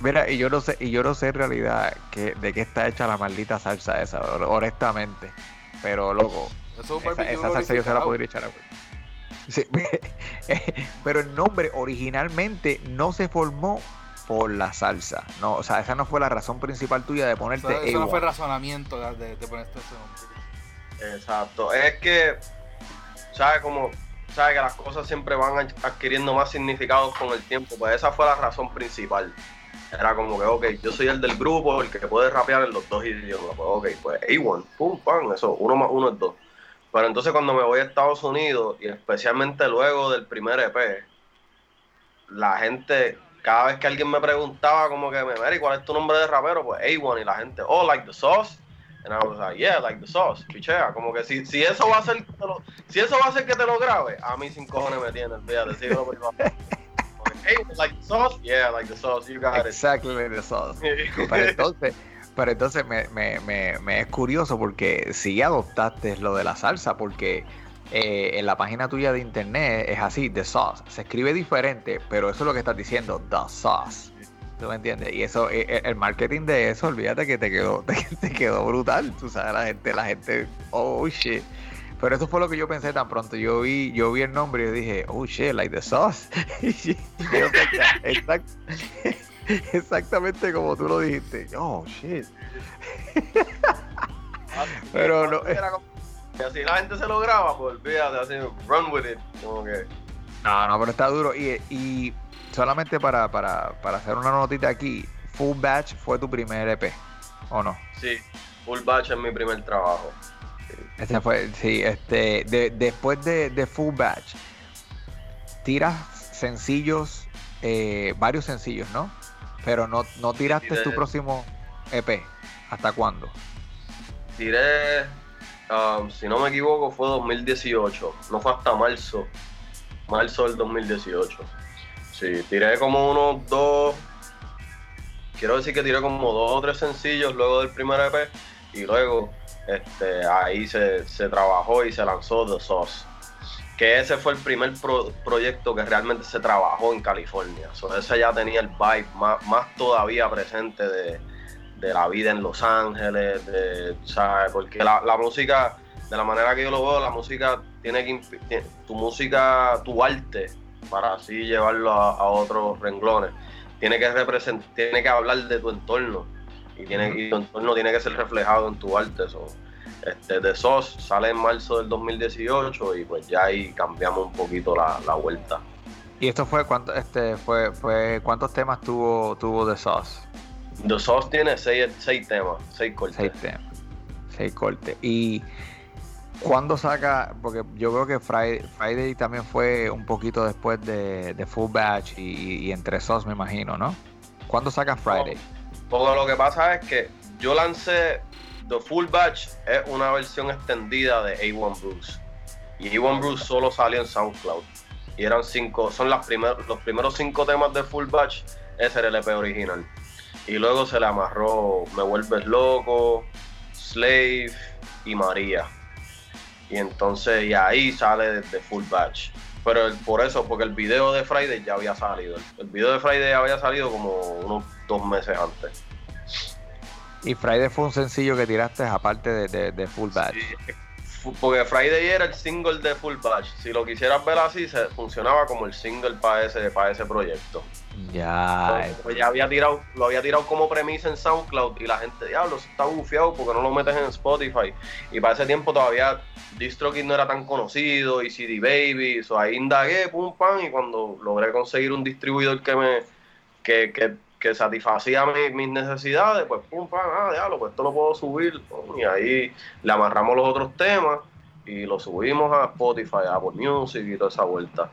Mira, y yo no sé, y yo no sé en realidad que, de qué está hecha la maldita salsa esa, hon- honestamente. Pero loco, Eso es un esa, esa salsa yo se la podría echar a pero el nombre originalmente no se formó por la salsa. No, o sea, esa no fue la razón principal tuya de ponerte Eso, eso no A1. fue razonamiento de, ponerte ese nombre. Exacto. Es que, ¿sabes? Como, ¿sabes? Que las cosas siempre van adquiriendo más significados con el tiempo. Pues esa fue la razón principal. Era como que, ok, yo soy el del grupo, el que puede rapear en los dos idiomas. Pues, ok, pues A1, pum, pam, eso, uno más uno es dos. Pero entonces cuando me voy a Estados Unidos, y especialmente luego del primer EP, la gente, cada vez que alguien me preguntaba como que, Mary, ¿cuál es tu nombre de rapero? Pues A1, y la gente, oh, like the sauce. And I was like, yeah, like the sauce, pichea. Como que si, si eso va a hacer que te lo, si eso va a hacer que te lo grabe, a mí sin cojones me tienes, fíjate, síguelo privado. Hey, like the sauce? Yeah, like the sauce, you got it. Exactly the sauce. Pero entonces, pero entonces me, me, me, me es curioso porque si adoptaste lo de la salsa, porque eh, en la página tuya de internet es así, The Sauce. Se escribe diferente, pero eso es lo que estás diciendo, The Sauce. ¿Tú me entiendes? Y eso, eh, eh, el marketing de eso, olvídate que te quedó, te, te quedó brutal. Tú sabes, la gente, la gente, oh shit. Pero eso fue lo que yo pensé tan pronto. Yo vi, yo vi el nombre y dije, oh shit, like the sauce. Y yo pensé, exact- exactamente como tú lo dijiste. Oh shit. Pero no- Y así la gente se lo graba, pues olvídate, así, run with it. Como que, No, no, pero está duro. Y, y solamente para, para, para hacer una notita aquí, Full Batch fue tu primer EP, ¿o no? sí, full batch es mi primer trabajo. Este fue, sí, este, de- después de, de Full Batch, tiras sencillos, eh, varios sencillos, ¿no? Pero no, no tiraste tu próximo EP. ¿Hasta cuándo? Tiré, um, si no me equivoco, fue 2018. No fue hasta marzo. Marzo del 2018. Sí, tiré como unos dos. Quiero decir que tiré como dos o tres sencillos luego del primer EP. Y luego este, ahí se, se trabajó y se lanzó The Sauce. Que ese fue el primer pro- proyecto que realmente se trabajó en California. So, ese ya tenía el vibe más, más todavía presente de, de la vida en Los Ángeles, de, ¿sabes? Porque la, la música, de la manera que yo lo veo, la música tiene que, tiene- tu música, tu arte, para así llevarlo a, a otros renglones, tiene que representar, tiene que hablar de tu entorno y, tiene, y tu entorno tiene que ser reflejado en tu arte. So, este, The Sauce sale en marzo del 2018 y pues ya ahí cambiamos un poquito la, la vuelta. Y esto fue cuánto, este fue, fue cuántos temas tuvo, tuvo The Sauce. The Sauce tiene seis, seis temas, seis cortes. Seis temas. Seis cortes. Y ¿cuándo saca? Porque yo creo que Friday, Friday también fue un poquito después de, de Full Batch y, y entre Sauce, me imagino, ¿no? ¿Cuándo saca Friday? Porque lo que pasa es que yo lancé The Full Batch, es una versión extendida de A1 Bruce. Y A1 Bruce solo salió en SoundCloud. Y eran cinco, son las primer- los primeros cinco temas de Full Batch, ese era el EP original. Y luego se le amarró Me Vuelves Loco, Slave y María. Y entonces, y ahí sale de Full Batch. Pero por eso, porque el video de Friday ya había salido. El, el video de Friday había salido como unos dos meses antes. Y Friday fue un sencillo que tiraste aparte de, de- de Full Batch. Sí, porque Friday era el single de Full Batch. Si lo quisieras ver así, se funcionaba como el single para ese, para ese proyecto. Ya. Pues ya había tirado, lo había tirado como premisa en SoundCloud y la gente, diablo, está bufiado porque no lo metes en Spotify. Y para ese tiempo todavía DistroKid no era tan conocido y CD Baby, so ahí indagué, pum pam, y cuando logré conseguir un distribuidor que me que, que, que satisfacía mi- mis necesidades, pues pum pam, ah, diablo, pues esto lo puedo subir. pum, y ahí le amarramos los otros temas y lo subimos a Spotify, a Apple Music y toda esa vuelta.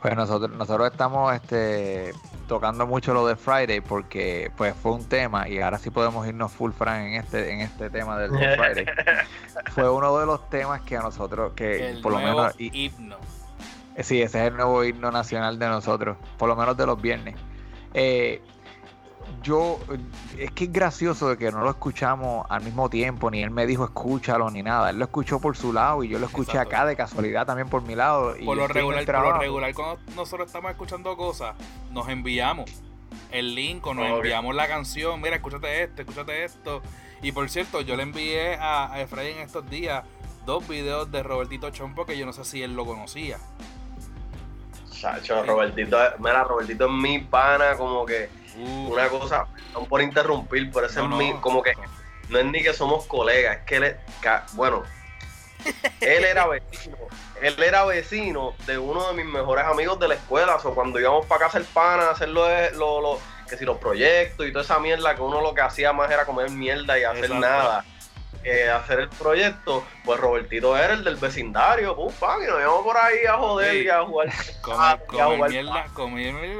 Pues nosotros, nosotros estamos este, tocando mucho lo de Friday porque pues fue un tema y ahora sí podemos irnos full Fran en este, en este tema del de Friday. fue uno de los temas que a nosotros, que El por lo menos, y- himno. sí, ese es el nuevo himno nacional de nosotros, por lo menos de los viernes. Eh, yo, es que es gracioso de que no lo escuchamos al mismo tiempo, ni él me dijo escúchalo ni nada, él lo escuchó por su lado y yo lo escuché Exacto. acá de casualidad también por mi lado. Y Por lo, regular, por lo regular, cuando nosotros estamos escuchando cosas, nos enviamos el link o nos Obvio. enviamos la canción. Mira, escúchate esto, escúchate esto. Y por cierto, yo le envié a, a Efraín en estos días dos videos de Robertito Chompo que yo no sé si él lo conocía. Chacho, Robertito, mira, Robertito es mi pana, como que Uh, una cosa, no por interrumpir, pero ese no, es no, mi, como que no es ni que somos colegas, es que él es, bueno, él era vecino, él era vecino de uno de mis mejores amigos de la escuela, o cuando íbamos para casa el pana a hacer lo, lo- lo- que si los proyectos y toda esa mierda, que uno lo que hacía más era comer mierda y hacer Exacto. nada. Eh, hacer el proyecto, pues Robertito era el del vecindario, pum, y nos íbamos por ahí a joder Sí. y a jugar. Comer, Ah, y a jugar mierda,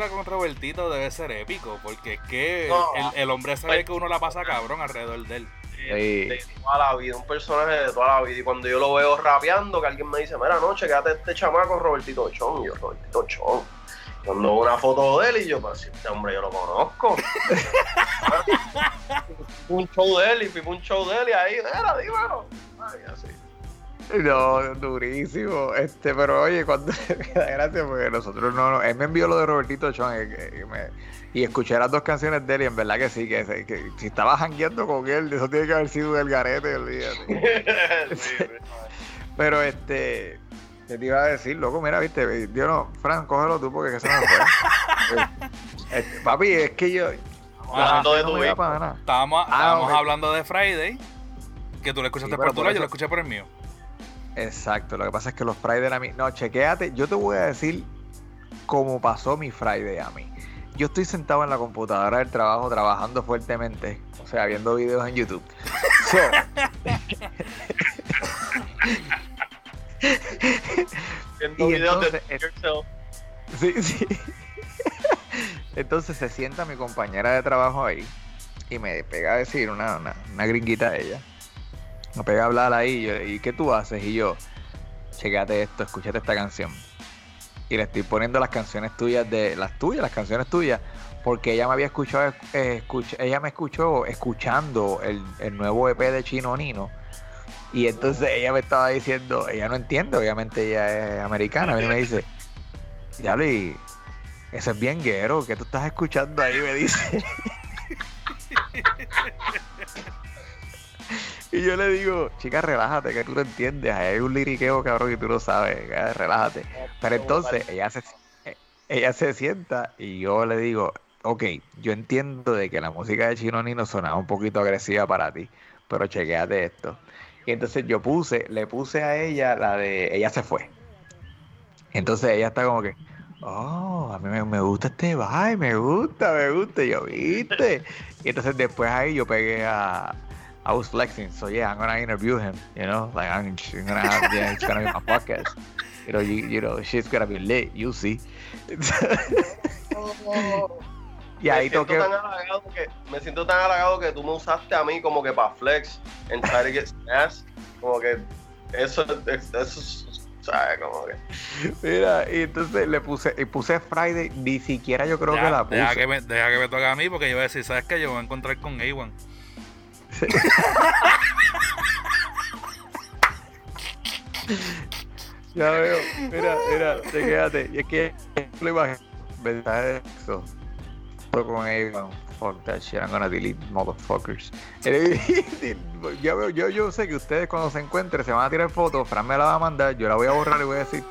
con Robertito debe ser épico, porque es que No. el, el hombre sabe que uno la pasa cabrón alrededor de él. de, de toda la vida, un personaje de toda la vida. Y cuando yo lo veo rapeando, que alguien me dice, mira, noche, quédate este chamaco Robertito Chon. Y yo, Robertito Chon. Cuando una foto de él y yo, pues si este hombre yo lo conozco. Un show de él y a un show de él y ahí, era, dímelo. Ay, así. No, durísimo. Este, pero oye, cuando me da gracia porque nosotros no, no- él me envió lo de Robertito Chon me- y escuché las dos canciones de él y en verdad que sí, que, si estaba jangueando con él, eso tiene que haber sido del garete, olvídate. Sí. Pero este, ¿qué te iba a decir, loco? Mira, viste, yo no, Fran, cógelo tú porque que se me fue. Este, papi, es que yo. Hablando de no tu para nada. Estábamos, Ah, estábamos ok. hablando de Friday, que tú lo escuchaste Sí, por tu lado, yo lo escuché por el mío. Exacto, lo que pasa es que los Friday a mí. No, chequéate, yo te voy a decir cómo pasó mi Friday a mí. Yo estoy sentado en la computadora del trabajo trabajando fuertemente, o sea, viendo videos en YouTube. So, Viendo Y videos entonces, yourself. sí, sí. Entonces se sienta mi compañera de trabajo ahí y me pega a decir una, una, una gringuita de ella. Me pega a hablar ahí y, yo, ¿y qué tú haces? Y yo, checate esto, escúchate esta canción. Y le estoy poniendo las canciones tuyas de las tuyas, las canciones tuyas, porque ella me había escuchado, eh, ella me escuchó escuchando el, el nuevo EP de Chino Nino. Y entonces ella me estaba diciendo, ella no entiende, obviamente ella es americana, y me dice, ya y eso es bien guero, que tú estás escuchando ahí? Me dice. Y yo le digo, chica, relájate, que tú no entiendes. Hay un liriqueo, cabrón, que tú no sabes. que Relájate. Pero entonces ella se, eh, ella se sienta y yo le digo, ok, yo entiendo de que la música de Chino Nino sonaba un poquito agresiva para ti, pero chequeate esto. Y entonces yo puse, le puse a ella la de Ella se fue. Entonces ella está como que, oh, a mí me, me gusta este vibe, me gusta, me gusta. Yo, ¿viste? Y entonces después ahí yo pegué a, I was flexing, so yeah, I'm gonna interview him, you know, like I'm, gonna have, yeah, it's gonna be my podcast. You know, you, you know, shit's gonna be lit, you see. y ahí me, siento toqué. tan halagado que, me siento tan halagado que tú me usaste a mí como que para flex en try to get. Como que eso, eso, eso ¿sabes? Como que. Mira, y entonces le puse, y puse Friday, ni siquiera yo creo Deja- que la puse. deja, que me, deja que me toque a mí porque yo voy a decir, ¿sabes qué? Yo me voy a encontrar con A1. Ya veo, mira, mira, quédate. Y es que lo imaginé, mensaje de texto. Con Avon, fuck that shit, I'm gonna delete motherfuckers. Veo, yo, yo sé que ustedes cuando se encuentren se van a tirar fotos, Fran me la va a mandar, yo la voy a borrar y voy a decir.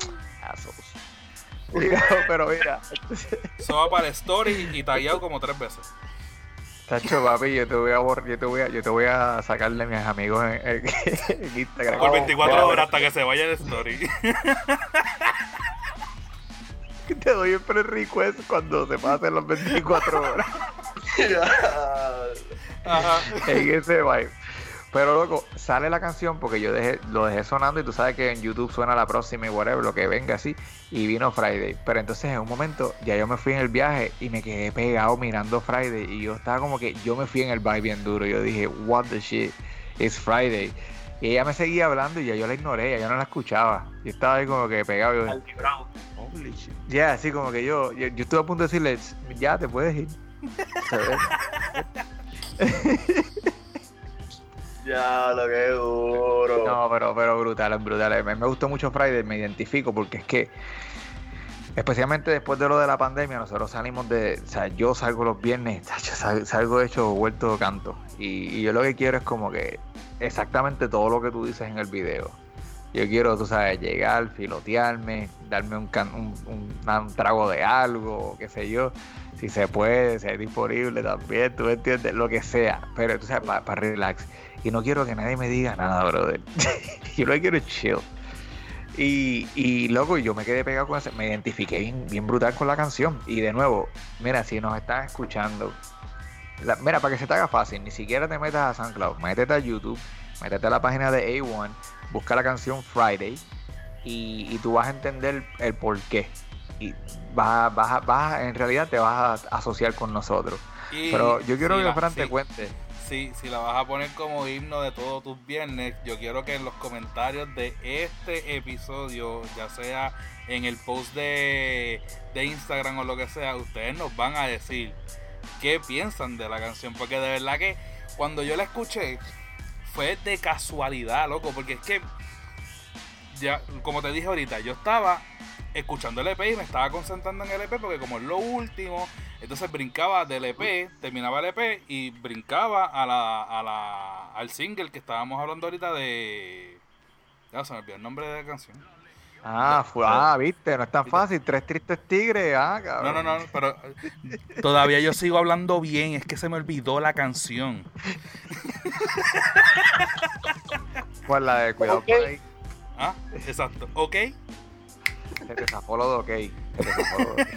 Mira, pero mira, Eso va para el story y tagueado como tres veces. Tacho papi, yo te voy a borrar, yo te voy a, yo te voy a sacarle a mis amigos en, en- en Instagram. Por Oh, 24 wow. horas hasta que se vaya el story. Te doy el pre request cuando se pasen las 24 horas. Ajá. en ese vibe. Pero loco, sale la canción porque yo dejé, lo dejé sonando y tú sabes que en YouTube suena la próxima y whatever, lo que venga así. Y vino Friday. Pero entonces en un momento ya yo me fui en el viaje y me quedé pegado mirando Friday. Y yo estaba como que yo me fui en el vibe bien duro. Yo dije, what the shit, it's Friday. Y ella me seguía hablando y ya yo la ignoré, ya yo no la escuchaba. Yo estaba ahí como que pegado. Yo, Ya, así como que yo, yo, yo estuve a punto de decirle, ya te puedes ir. Ya, lo que duro. No, pero, pero brutal, brutal. Me, me gustó mucho Friday, me identifico porque es que, especialmente después de lo de la pandemia, nosotros salimos de. O sea, yo salgo los viernes, salgo hecho vuelto canto. Y, y yo lo que quiero es como que exactamente todo lo que tú dices en el video. Yo quiero, tú sabes, llegar, filotearme, darme un, can- un, un- trago de algo, qué sé yo. Si se puede, si es disponible también, tú me entiendes, lo que sea. Pero tú sabes, para relax. Y no quiero que nadie me diga nada, brother. yo lo quiero chill. Y, y loco, yo me quedé pegado con ese, me identifiqué bien, bien brutal con la canción. Y de nuevo, mira, si nos están escuchando, la- mira, para que se te haga fácil, ni siquiera te metas a SoundCloud, métete a YouTube, métete a la página de A1, busca la canción Friday y, y tú vas a entender el por qué. Y vas, vas, vas en realidad te vas a asociar con nosotros. Y Pero yo quiero si que Fran te cuente. Si, si la vas a poner como himno de todos tus viernes, yo quiero que en los comentarios de este episodio, ya sea en el post de, de Instagram o lo que sea, ustedes nos van a decir qué piensan de la canción. Porque de verdad que cuando yo la escuché, fue de casualidad, loco. Porque es que, ya, como te dije ahorita, yo estaba escuchando el EP y me estaba concentrando en el EP porque como es lo último, entonces brincaba del EP, terminaba el EP y brincaba a la, a la, al single que estábamos hablando ahorita de... Ya se me olvidó el nombre de la canción. Ah, fue, ah, viste, no es tan fácil. Tres tristes tigres, ah, No, cabrón. no, no, pero eh, todavía yo sigo hablando bien, es que se me olvidó la canción. Pues la de cuidado Ok. por ahí. Ah, exacto. ¿Ok? Se te zafó lo de ok. Se te zafó lo de ok.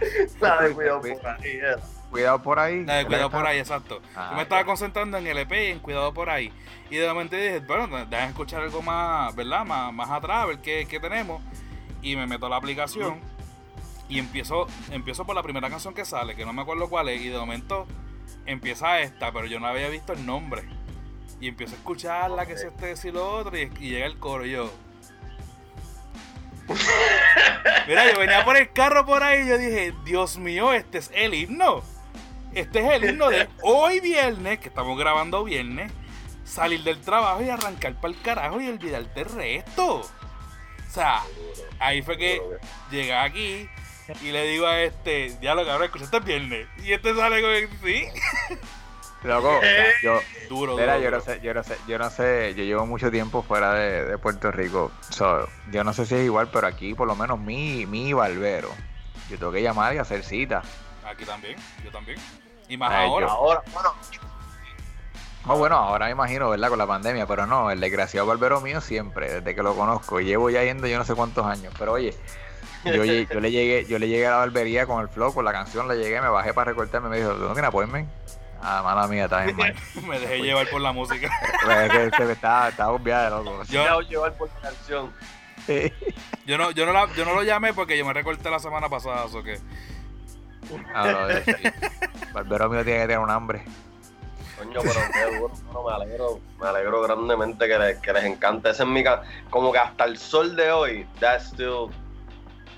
La de cuidado por ahí, eh. Cuidado por ahí. La de Cuidado por ahí, exacto. Ah, Yo me estaba concentrando en el EP y en Cuidado por ahí. Y de momento dije, bueno, déjame escuchar algo más, ¿verdad? Más, más atrás, a ver qué, qué tenemos. Y me meto a la aplicación y empiezo, empiezo por la primera canción que sale, que no me acuerdo cuál es. Y de momento empieza esta, pero yo no había visto el nombre. Y empiezo a escucharla, que es este, y lo otro, y, y llega el coro y yo. Mira, yo venía por el carro por ahí y yo dije, Dios mío, este es el himno. Este es el himno de hoy viernes, que estamos grabando viernes, salir del trabajo y arrancar para el carajo y olvidarte el resto. O sea, ahí fue que llegué aquí y le digo a este, ya lo cabrón, escuchaste el viernes. Y este sale con el sí. Loco, o sea, yo, Duro, mira, duro, yo no sé, yo no sé, yo no sé, yo llevo mucho tiempo fuera de, de Puerto Rico. So, yo no sé si es igual, pero aquí por lo menos mi, mi barbero. Yo tengo que llamar y hacer cita. Aquí también, yo también. Y más Ay, ahora. Ahora, bueno, Oh, bueno, ahora me imagino, ¿verdad? Con la pandemia, pero no, el desgraciado barbero mío siempre, desde que lo conozco. Llevo ya yendo yo no sé cuántos años. Pero oye, yo, le llegué, yo le llegué a la barbería con el flow, con la canción, le llegué, me bajé para recortarme, me dijo, ¿tú no tienes appointment? Ah, mala mía, está bien mal. Me dejé llevar por la música. Pues estaba, estaba viaje, loco. Yo- llevar por la canción. Yo no, yo no, la- yo no lo llamé porque yo me recorté la semana pasada, o que Ah. Barbero mío tiene que tener un hambre. Coño, pero qué duro, mano, me alegro, me alegro grandemente que les, que les encante. Ese es mi ca- como que hasta el sol de hoy, that's still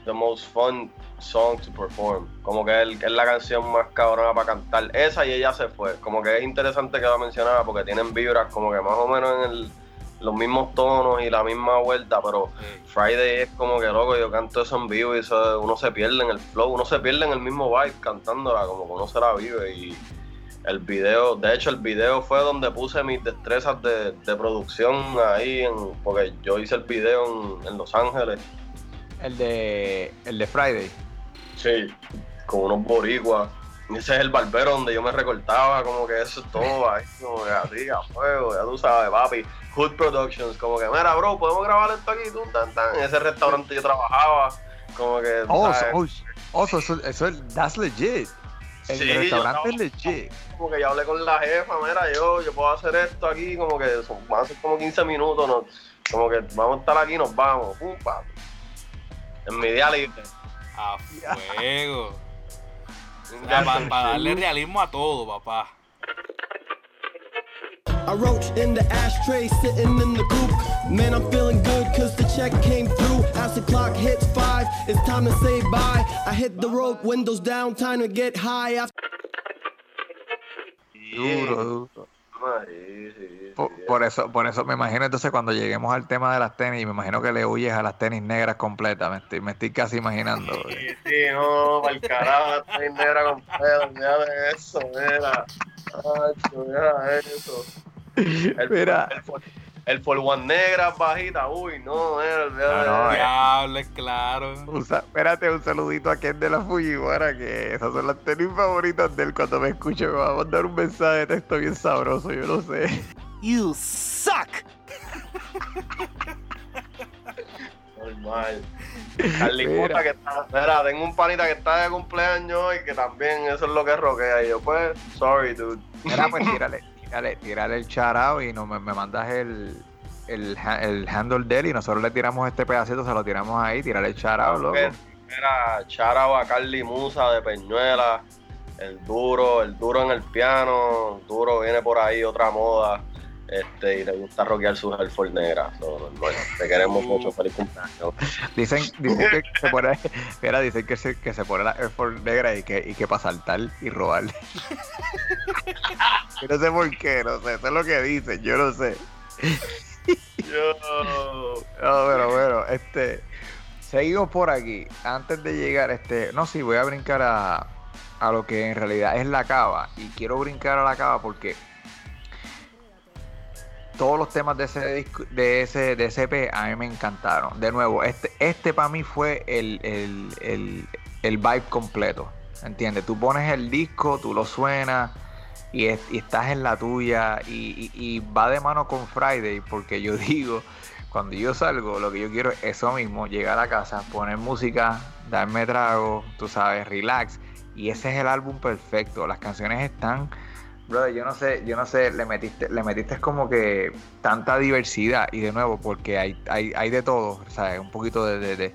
the most fun song to perform. Como que es, es la canción más cabrona para cantar. Esa y ella se fue. Como que es interesante que la mencionara porque tienen vibras como que más o menos en el- los mismos tonos y la misma vuelta, pero Friday es como que loco, yo canto eso en vivo y eso, uno se pierde en el flow, uno se pierde en el mismo vibe cantándola, como que uno se la vive y el video, de hecho el video fue donde puse mis destrezas de, de producción ahí, en, porque yo hice el video en, en Los Ángeles, El de, el de Friday. sí, con unos boricuas. Ese es el barbero donde yo me recortaba, como que eso es todo ahí, como que así, a fuego, ya tú sabes, papi. Hood Productions, como que, mira, bro, podemos grabar esto aquí, tú, tan, tan. En ese restaurante yo trabajaba, como que. Oh, oh, oh, so- eso, eso es, that's legit. El Sí, yo restaurante es legit. como que ya hablé con la jefa, mira, yo, yo puedo hacer esto aquí, como que son, van a ser como 15 minutos, ¿no? como que vamos a estar aquí, nos vamos, pum, pa. En mi día libre. a fuego. Para darle realismo a todo, papá. I roach in the ashtray, sitting in the coop. Man, I'm feeling good cause the check came through. As the clock hits five, it's time to say bye. I hit the road, windows down, time to get high. After Duro, duro. Sí, sí, sí, Por, por eso, por eso me imagino entonces cuando lleguemos al tema de las tenis, me imagino que le huyes a las tenis negras completas. Me estoy, me estoy casi imaginando. Sí, sí, no, para el carajo, estoy negra con pedo, olvídate de eso, mira. Ay, mira eso. El, Mira. El, for- el one negra bajita, uy, no, olvídate No, no, eh. eso. Diablo, es claro. Usa, espérate, un saludito a Ken de la Fujiwara, que esas son las tenis favoritas de él. Cuando me escuche me va a mandar un mensaje de texto bien sabroso, yo no sé. You suck! Normal. Carly Mira. Puta que está. Mira, tengo un panita que está de cumpleaños y que también eso es lo que roquea. Y yo, pues, sorry, dude. Mira, pues tírale, tírale, tírale el charao y no, me, me mandas el, el, el handle de él y nosotros le tiramos este pedacito, se lo tiramos ahí, tírale el charao, loco. Mira, charao a Carly Musa de Peñuela. El duro, el duro en el piano. Duro viene por ahí, otra moda. Este, y le gusta rockear sus Airford negras. So, normal. Te queremos mucho, feliz cumpleaños. Dicen, dicen que se pone, mira, dicen que se, que se pone la Air Force negra y que, y que para saltar y robarle. yo no sé por qué, no sé, eso es lo que dicen, yo no sé. Yo. No, pero bueno, este. Seguimos por aquí. Antes de llegar, este. No, sí, voy a brincar a, a lo que en realidad es la cava. Y quiero brincar a la cava porque todos los temas de ese disco, de ese, de ese EP a mí me encantaron. De nuevo, este, este para mí fue el, el, el, el vibe completo. ¿Entiendes? Tú pones el disco, tú lo suenas y, es- y estás en la tuya y, va de mano con Friday porque yo digo, cuando yo salgo, lo que yo quiero es eso mismo, llegar a casa, poner música, darme trago, tú sabes, relax. Y ese es el álbum perfecto. Las canciones están, brother, yo no sé, yo no sé, le metiste, le metiste como que tanta diversidad y de nuevo, porque hay, hay, hay de todo, ¿sabes? Un poquito de-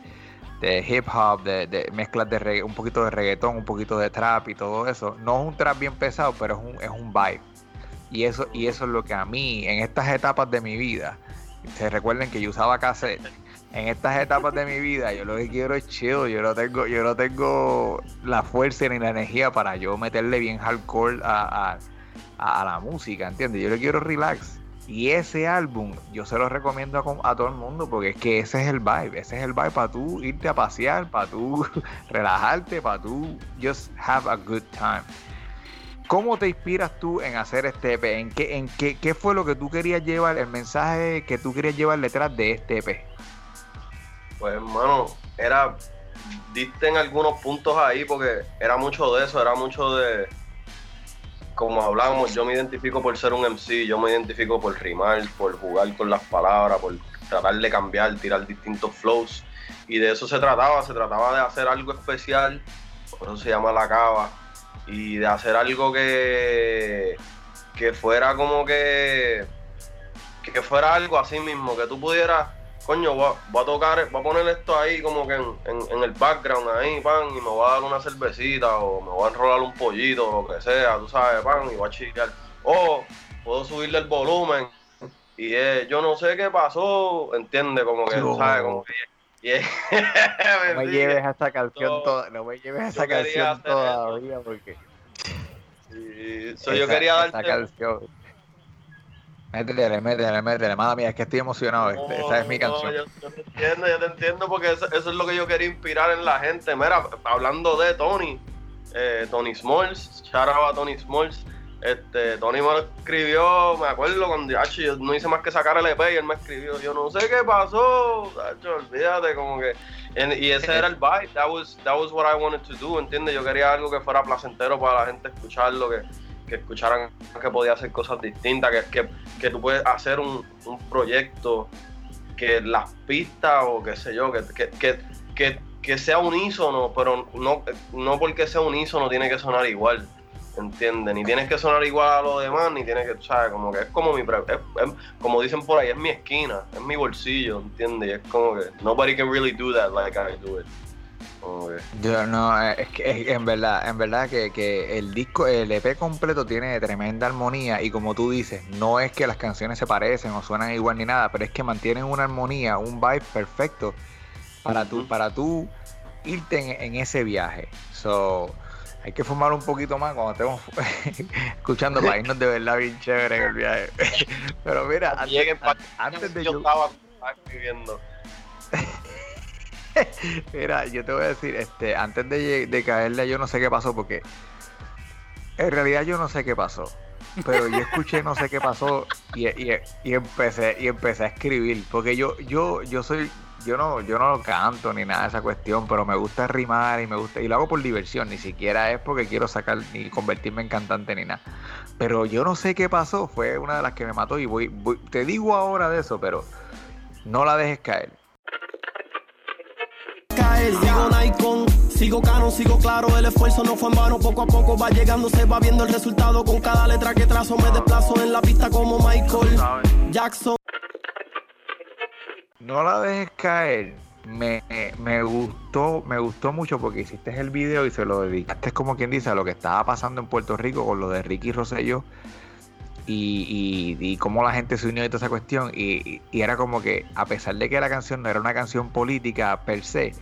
de hip hop, de, de mezclas de un poquito de reggaetón, un poquito de trap y todo eso. No es un trap bien pesado, pero es un, es un vibe. Y eso, y eso es lo que a mí, en estas etapas de mi vida, se recuerden que yo usaba cassette. En estas etapas de mi vida, yo lo que quiero es chill. Yo no tengo, yo no tengo la fuerza ni la energía para yo meterle bien hardcore a, a- a- la música, ¿entiendes? Yo le quiero relax. Y ese álbum yo se lo recomiendo a, todo el mundo porque es que ese es el vibe. Ese es el vibe para tú irte a pasear, para tú relajarte, para tú just have a good time. ¿Cómo te inspiras tú en hacer este EP? ¿En qué, en qué, qué fue lo que tú querías llevar, el mensaje que tú querías llevar detrás de este EP? Pues hermano, era, diste en algunos puntos ahí porque era mucho de eso, era mucho de, como hablábamos, yo me identifico por ser un MC, yo me identifico por rimar, por jugar con las palabras, por tratar de cambiar, tirar distintos flows. Y de eso se trataba, se trataba de hacer algo especial, por eso se llama La Cava, y de hacer algo que, que fuera como que, que fuera algo así mismo, que tú pudieras, coño, voy a, voy a tocar, voy a poner esto ahí como que en, en- en el background ahí, pan, y me voy a dar una cervecita, o me voy a enrolar un pollito, o lo que sea, tú sabes, pan, y voy a chillar. O puedo subirle el volumen, y eh, yo no sé qué pasó, entiende, como que, tú No. sabes, como que... No me lleves a esa canción No, toda, no me lleves a esa canción todavía porque so, yo quería esa darte canción. Métele, métele, métele, madre mía, es que estoy emocionado, este, esa es mi No, canción. yo, yo te entiendo, yo te entiendo porque eso, eso es lo que yo quería inspirar en la gente. Mira, hablando de Tony, eh, Tony Smalls, shout out a Tony Smalls. Este, Tony me lo escribió, me acuerdo cuando ach, yo no hice más que sacar el EP y él me escribió, yo no sé qué pasó, ach, olvídate, como que, y ese era el vibe, that was, that was what I wanted to do, ¿entiendes? Yo quería algo que fuera placentero para la gente escucharlo, que, que escucharan que podía hacer cosas distintas, que, que, que tú puedes hacer un, un proyecto que las pistas o qué sé yo, que, que, que, sea unísono, pero no, no porque sea unísono tiene que sonar igual, ¿entiendes? Ni tienes que sonar igual a los demás, ni tienes que, ¿sabes? Como que es como mi, es- como dicen por ahí, es mi esquina, es mi bolsillo, ¿entiendes? Y es como que nobody can really do that like I do it. Yo no, eh, es que en verdad, en verdad que, que el disco, el EP completo tiene tremenda armonía y como tú dices, no es que las canciones se parecen o suenan igual ni nada, pero es que mantienen una armonía, un vibe perfecto para tú, Ujú. para tú irte en, en ese viaje. So, hay que fumar un poquito más cuando estemos escuchando para irnos de verdad bien chévere en el viaje. Pero mira, antes, antes de yo yo, estaba, estaba escribiendo. Mira, yo te voy a decir, este, antes de, de caerle, yo no sé qué pasó, porque en realidad yo no sé qué pasó. Pero yo escuché no sé qué pasó y, empecé, y empecé a escribir. Porque yo, yo, yo soy, yo no, yo no canto ni nada de esa cuestión, pero me gusta rimar y me gusta, y lo hago por diversión, ni siquiera es porque quiero sacar ni convertirme en cantante ni nada. Pero yo no sé qué pasó, fue una de las que me mató y voy, voy- te digo ahora de eso, pero no la dejes caer. Caer. Sigo Nikon, sigo Canon, sigo claro. El esfuerzo no fue en vano. Poco a poco va llegando, se va viendo el resultado. Con cada letra que trazo me desplazo en la pista como Michael Jackson. No la dejes caer. Me, me gustó, me gustó mucho porque hiciste el video y se lo dedicaste como quien dice a lo que estaba pasando en Puerto Rico con lo de Ricky Rosselló y, y, y cómo la gente se unió y toda esa cuestión. Y, y era como que, a pesar de que la canción no era una canción política per se,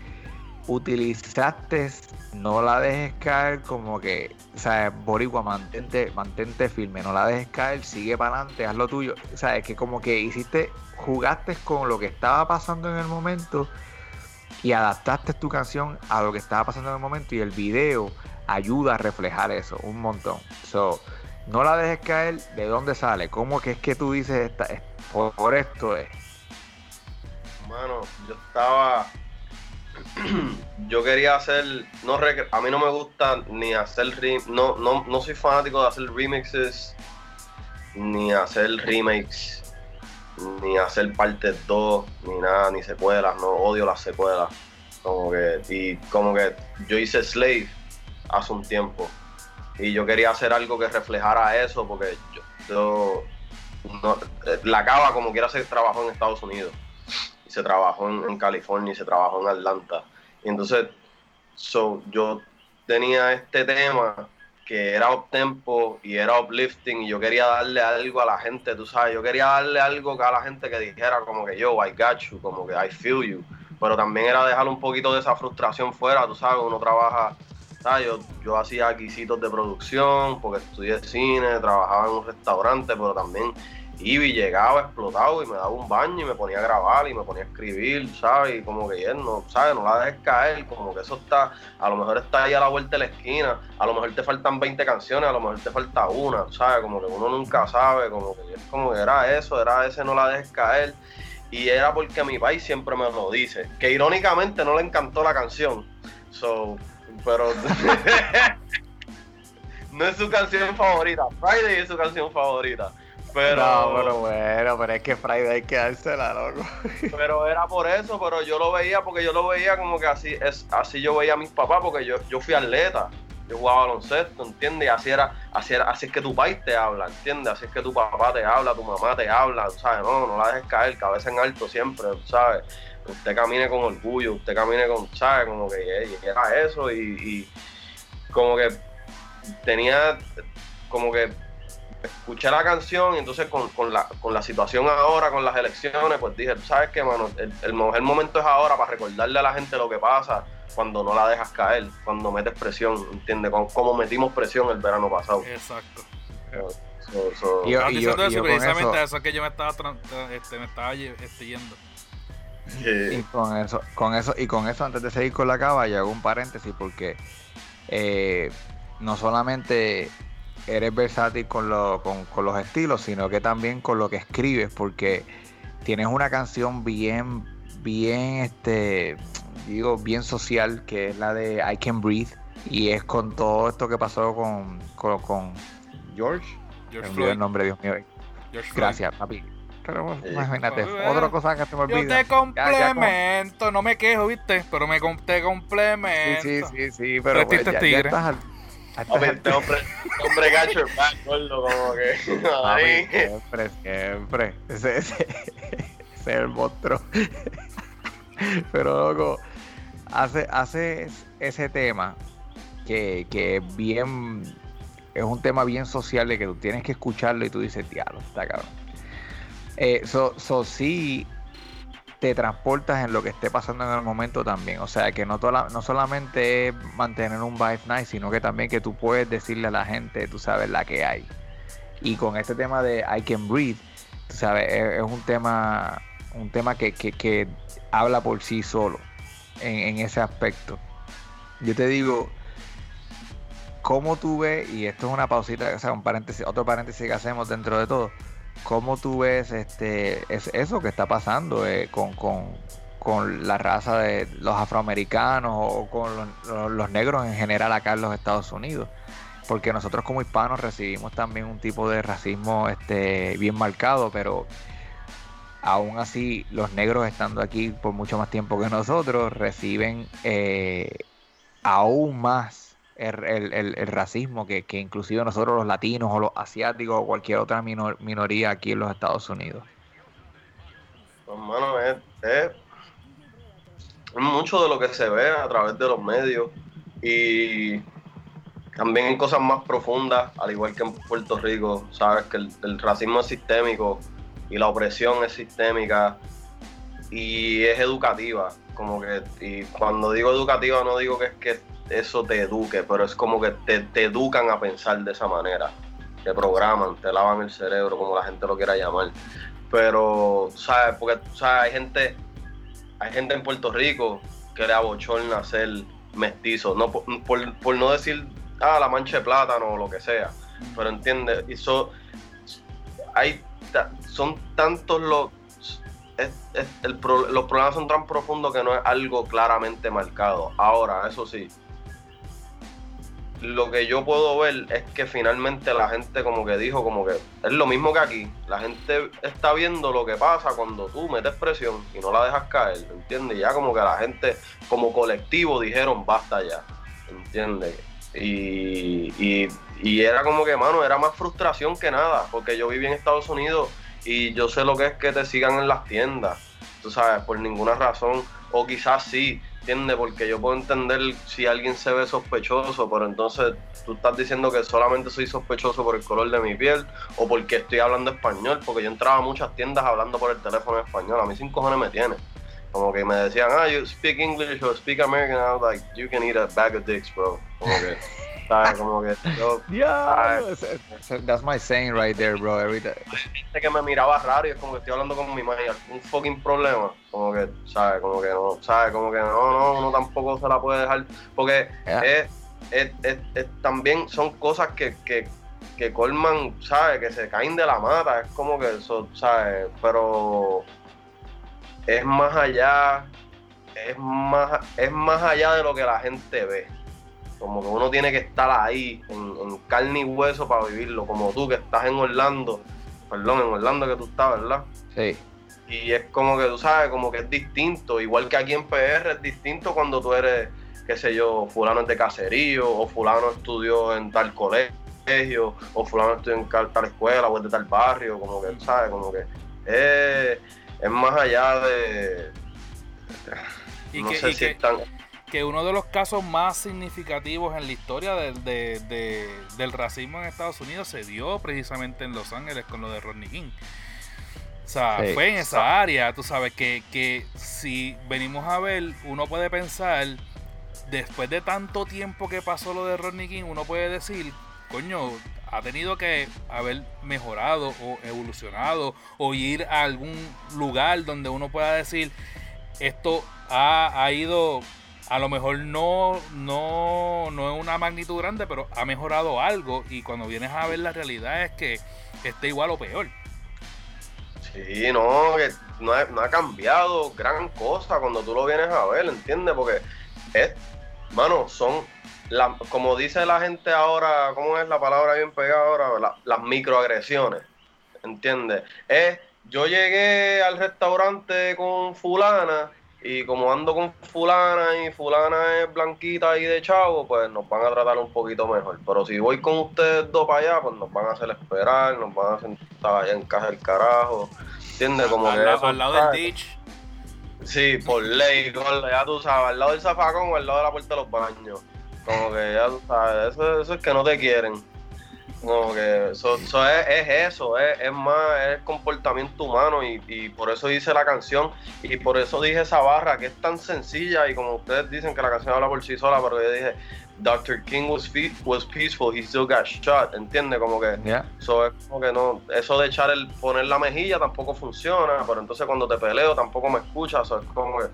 utilizaste, no la dejes caer como que, o sea, Boricua, mantente, mantente firme, no la dejes caer, sigue para adelante, haz lo tuyo. O sea, es que como que hiciste, jugaste con lo que estaba pasando en el momento y adaptaste tu canción a lo que estaba pasando en el momento y el video ayuda a reflejar eso un montón. So, no la dejes caer, ¿de dónde sale? ¿Cómo que es que tú dices esta, es- por, esto es? Mano, yo estaba. yo quería hacer. No rec- a mí no me gusta ni hacer. rem- No, no, no soy fanático de hacer remixes, ni hacer remakes, ni hacer partes 2, ni nada, ni secuelas. No odio las secuelas. Como que. Y como que yo hice Slave hace un tiempo. Y yo quería hacer algo que reflejara eso, porque yo. yo- no, eh, la cava como quiera se trabajó en Estados Unidos y se trabajó en, California y se trabajó en Atlanta. Y entonces, so, yo tenía este tema que era up tempo y era uplifting y yo quería darle algo a la gente, tú sabes, yo quería darle algo a la gente que dijera como que yo, I got you, como que I feel you, pero también era dejar un poquito de esa frustración fuera, tú sabes, uno trabaja, Yo, yo hacía quisitos de producción porque estudié cine, trabajaba en un restaurante, pero también iba y llegaba explotado y me daba un baño y me ponía a grabar y me ponía a escribir, ¿sabes? Y como que él no, ¿sabes? No la dejes caer, como que eso está, a lo mejor está ahí a la vuelta de la esquina, a lo mejor te faltan 20 canciones, a lo mejor te falta una, ¿sabes? Como que uno nunca sabe, como que como que era eso, era ese no la dejes caer. Y era porque mi país siempre me lo dice, que irónicamente no le encantó la canción. So, pero no es su canción favorita. Friday es su canción favorita. Pero, No, pero bueno, pero es que Friday hay que dársela, loco. pero era por eso, pero yo lo veía porque yo lo veía como que así es así yo veía a mis papás porque yo, yo fui atleta. Yo jugaba baloncesto, ¿entiendes? Y así era, así era, así es que tu país te habla, ¿entiendes? Así es que tu papá te habla, tu mamá te habla, ¿sabes? No, no la dejes caer, cabeza en alto siempre, ¿sabes? Usted camine con orgullo, usted camine con, ¿sabes? Como que era eso y, y como que tenía, como que escuché la canción y entonces con, con la, con la situación ahora, con las elecciones, pues dije, ¿sabes qué, mano? El, el momento es ahora para recordarle a la gente lo que pasa cuando no la dejas caer, cuando metes presión, ¿entiendes? Como, como metimos presión el verano pasado. Exacto. So- so- Y yo- diciendo y eso yo con precisamente eso- eso es que yo me estaba, tran- tra- este, me estaba este, yendo. Y eh, con eso, con eso, y con eso antes de seguir con la cava, yo hago un paréntesis porque eh, no solamente eres versátil con, lo- con, con los estilos, sino que también con lo que escribes, porque tienes una canción bien, bien, este, digo, bien social, que es la de I Can Breathe, y es con todo esto que pasó con, con, con George. George Me olvidé Floyd. el nombre, Dios mío. George Floyd. Gracias, papi. Pero imagínate, otra cosa que se me Yo olvida. te Ya- ya con- complemento, no me quejo, ¿viste? Pero me com- te complemento. Sí, sí, sí, sí, pero pues, ya, tigre. estás al- Papi, este hombre, este hombre gacho back, gordo, como que. Siempre, siempre. Ese, ese, ese es el monstruo. Pero loco, hace, hace ese tema que, que es bien, es un tema bien social de que tú tienes que escucharlo y tú dices, diablo, está cabrón. Eh, so, so sí te transportas en lo que esté pasando en el momento también. O sea, que no, toda, no solamente es mantener un vibe nice, sino que también que tú puedes decirle a la gente, tú sabes, la que hay. Y con este tema de I Can Breathe, tú sabes, es, un tema, un tema que, que- que habla por sí solo en, en ese aspecto. Yo te digo, ¿cómo tú ves, y esto es una pausita, o sea, un paréntesis, otro paréntesis que hacemos dentro de todo, ¿cómo tú ves este, es, eso que está pasando eh, con, con- con la raza de los afroamericanos o con los, negros en general acá en los Estados Unidos? Porque nosotros como hispanos recibimos también un tipo de racismo este, bien marcado, pero aún así los negros estando aquí por mucho más tiempo que nosotros reciben eh, aún más el, el- el- racismo que, que inclusive nosotros los latinos o los asiáticos o cualquier otra minor- minoría aquí en los Estados Unidos. Pues, es- es mucho de lo que se ve a través de los medios y también en cosas más profundas, al igual que en Puerto Rico, sabes que el, el racismo es sistémico y la opresión es sistémica y es educativa, como que, y cuando digo educativa no digo que es que eso te eduque, pero es como que te, educan a pensar de esa manera, te programan, te lavan el cerebro, como la gente lo quiera llamar. Pero sabes porque sabes hay gente hay gente en Puerto Rico que le abochorna ser mestizo. No por, no decir ah la mancha de plátano o lo que sea. Pero entiende y so- hay son tantos los los problemas son tan profundos que no es algo claramente marcado. Ahora eso sí lo que yo puedo ver es que finalmente la gente como que dijo como que es lo mismo que aquí. La gente está viendo lo que pasa cuando tú metes presión y no la dejas caer, ¿entiendes? Ya como que la gente como colectivo dijeron basta ya, ¿entiendes? Y, y, y era como que, mano, era más frustración que nada, porque yo viví en Estados Unidos y yo sé lo que es que te sigan en las tiendas, tú sabes, por ninguna razón, o quizás sí, ¿entiendes? Porque yo puedo entender si alguien se ve sospechoso, pero entonces tú estás diciendo que solamente soy sospechoso por el color de mi piel o porque estoy hablando español, porque yo entraba a muchas tiendas hablando por el teléfono español, a mí sin cojones me tiene. Como que me decían, ah, you speak English or speak American, I was like, you can eat a bag of dicks, bro. ¿Sabes? Como que yo. Yeah, that's my saying right there, bro. Every day. gente que me miraba raro y es como que estoy hablando con mi madre, un fucking problema. Como que, ¿sabes? Como que no, ¿sabes? Como que no, no, uno tampoco se la puede dejar. Porque Yeah. es, es- es- es- también son cosas que, que, que colman, ¿sabes? Que se caen de la mata. Es como que eso, ¿sabes? Pero es más allá, es más, es más allá de lo que la gente ve. Como que uno tiene que estar ahí, en, en carne y hueso para vivirlo. Como tú que estás en Orlando, perdón, en Orlando que tú estás, ¿verdad? Sí. Y es como que tú sabes, como que es distinto. Igual que aquí en PR es distinto cuando tú eres, qué sé yo, fulano es de caserío, o fulano estudió en tal colegio, o fulano estudió en tal, escuela, o es de tal barrio, como que, ¿sabes? Como que es, es más allá de... Y no que, sé y si que- están... que uno de los casos más significativos en la historia del- de- de- del racismo en Estados Unidos se dio precisamente en Los Ángeles con lo de Rodney King. O sea, Sí. fue en esa área, tú sabes, que, que si venimos a ver, uno puede pensar, después de tanto tiempo que pasó lo de Rodney King, uno puede decir, coño, ha tenido que haber mejorado o evolucionado o ir a algún lugar donde uno pueda decir, esto ha, ha ido, a lo mejor no, no, no es una magnitud grande, pero ha mejorado algo y cuando vienes a ver la realidad es que está igual o peor. Sí, no, que no ha, cambiado gran cosa cuando tú lo vienes a ver, ¿entiendes? Porque es, mano, son, la- como dice la gente ahora, ¿cómo es la palabra bien pegada ahora? La- las microagresiones, ¿entiendes? Es, yo llegué al restaurante con fulana y como ando con fulana y fulana es blanquita y de chavo, pues nos van a tratar un poquito mejor. Pero si voy con ustedes dos para allá, pues nos van a hacer esperar, nos van a sentar allá en casa del carajo. ¿Entiendes? Como al, que lado- eso, al lado del ditch. Sí, por ley, ya tú sabes, al lado del zafacón o al lado de la puerta de los baños. Como que ya tú sabes, eso, eso es que no te quieren. Como que eso, eso es, es eso, es, es más, es comportamiento humano y, y por eso hice la canción y por eso dije esa barra que es tan sencilla y como ustedes dicen que la canción habla por sí sola, pero yo dije, Dr. King was, was peaceful, he still got shot, ¿entiendes? Como que Yeah. eso es como que no, eso de echar el poner la mejilla tampoco funciona, pero entonces cuando te peleo tampoco me escuchas, eso es como que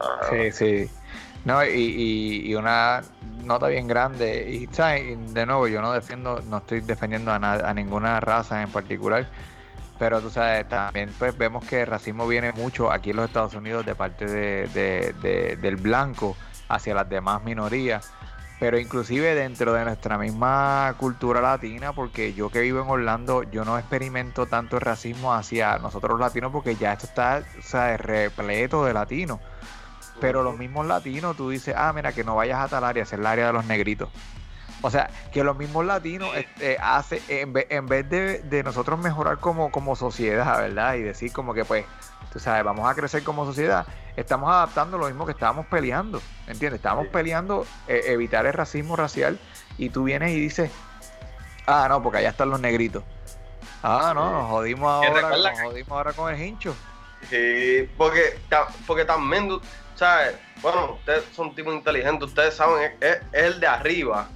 ah, Sí, sí. No, y, y, y una nota bien grande. Y, de nuevo, yo no defiendo, no estoy defendiendo a, a ninguna raza en particular. Pero tú sabes, también pues vemos que el racismo viene mucho aquí en los Estados Unidos de parte de- del blanco hacia las demás minorías. Pero inclusive dentro de nuestra misma cultura latina, porque yo que vivo en Orlando, yo no experimento tanto el racismo hacia nosotros los latinos, porque ya esto está o sea, repleto de latinos. Pero los mismos latinos, tú dices, ah, mira, que no vayas a tal área, es el área de los negritos. O sea, que los mismos latinos este, hace, en vez, en vez de, de nosotros mejorar como, como sociedad, ¿verdad? Y decir como que pues, tú sabes, vamos a crecer como sociedad, estamos adaptando lo mismo que estábamos peleando, ¿entiendes? Estábamos Sí. peleando eh, evitar el racismo racial y tú vienes y dices, ah, no, porque allá están los negritos. Ah, no, nos jodimos ahora, nos jodimos ahora con el hincho. Sí, porque, porque también, ¿sabes? Bueno, ustedes son tipos inteligentes, ustedes saben, es, el de arriba,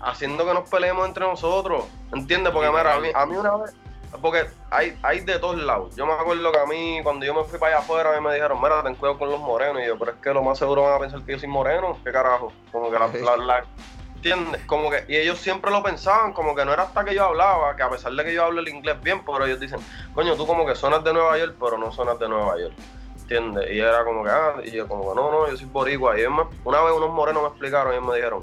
haciendo que nos peleemos entre nosotros, ¿entiendes? Porque mira, a mí, a mí una vez, porque hay, hay de todos lados. Yo me acuerdo que a mí, cuando yo me fui para allá afuera, a mí me dijeron, mira, ten cuidado con los morenos, y yo, pero es que lo más seguro van a pensar que yo soy moreno, ¿qué carajo? Como que la, la- la- ¿Entiendes? Como que, y ellos siempre lo pensaban, como que no era hasta que yo hablaba, que a pesar de que yo hablo el inglés bien, pero ellos dicen, coño, tú como que suenas de Nueva York, pero no suenas de Nueva York. ¿Entiendes? Y era como que, ah, y yo como que, no, no, yo soy boricua. Y ellos me- una vez unos morenos me explicaron y ellos me dijeron,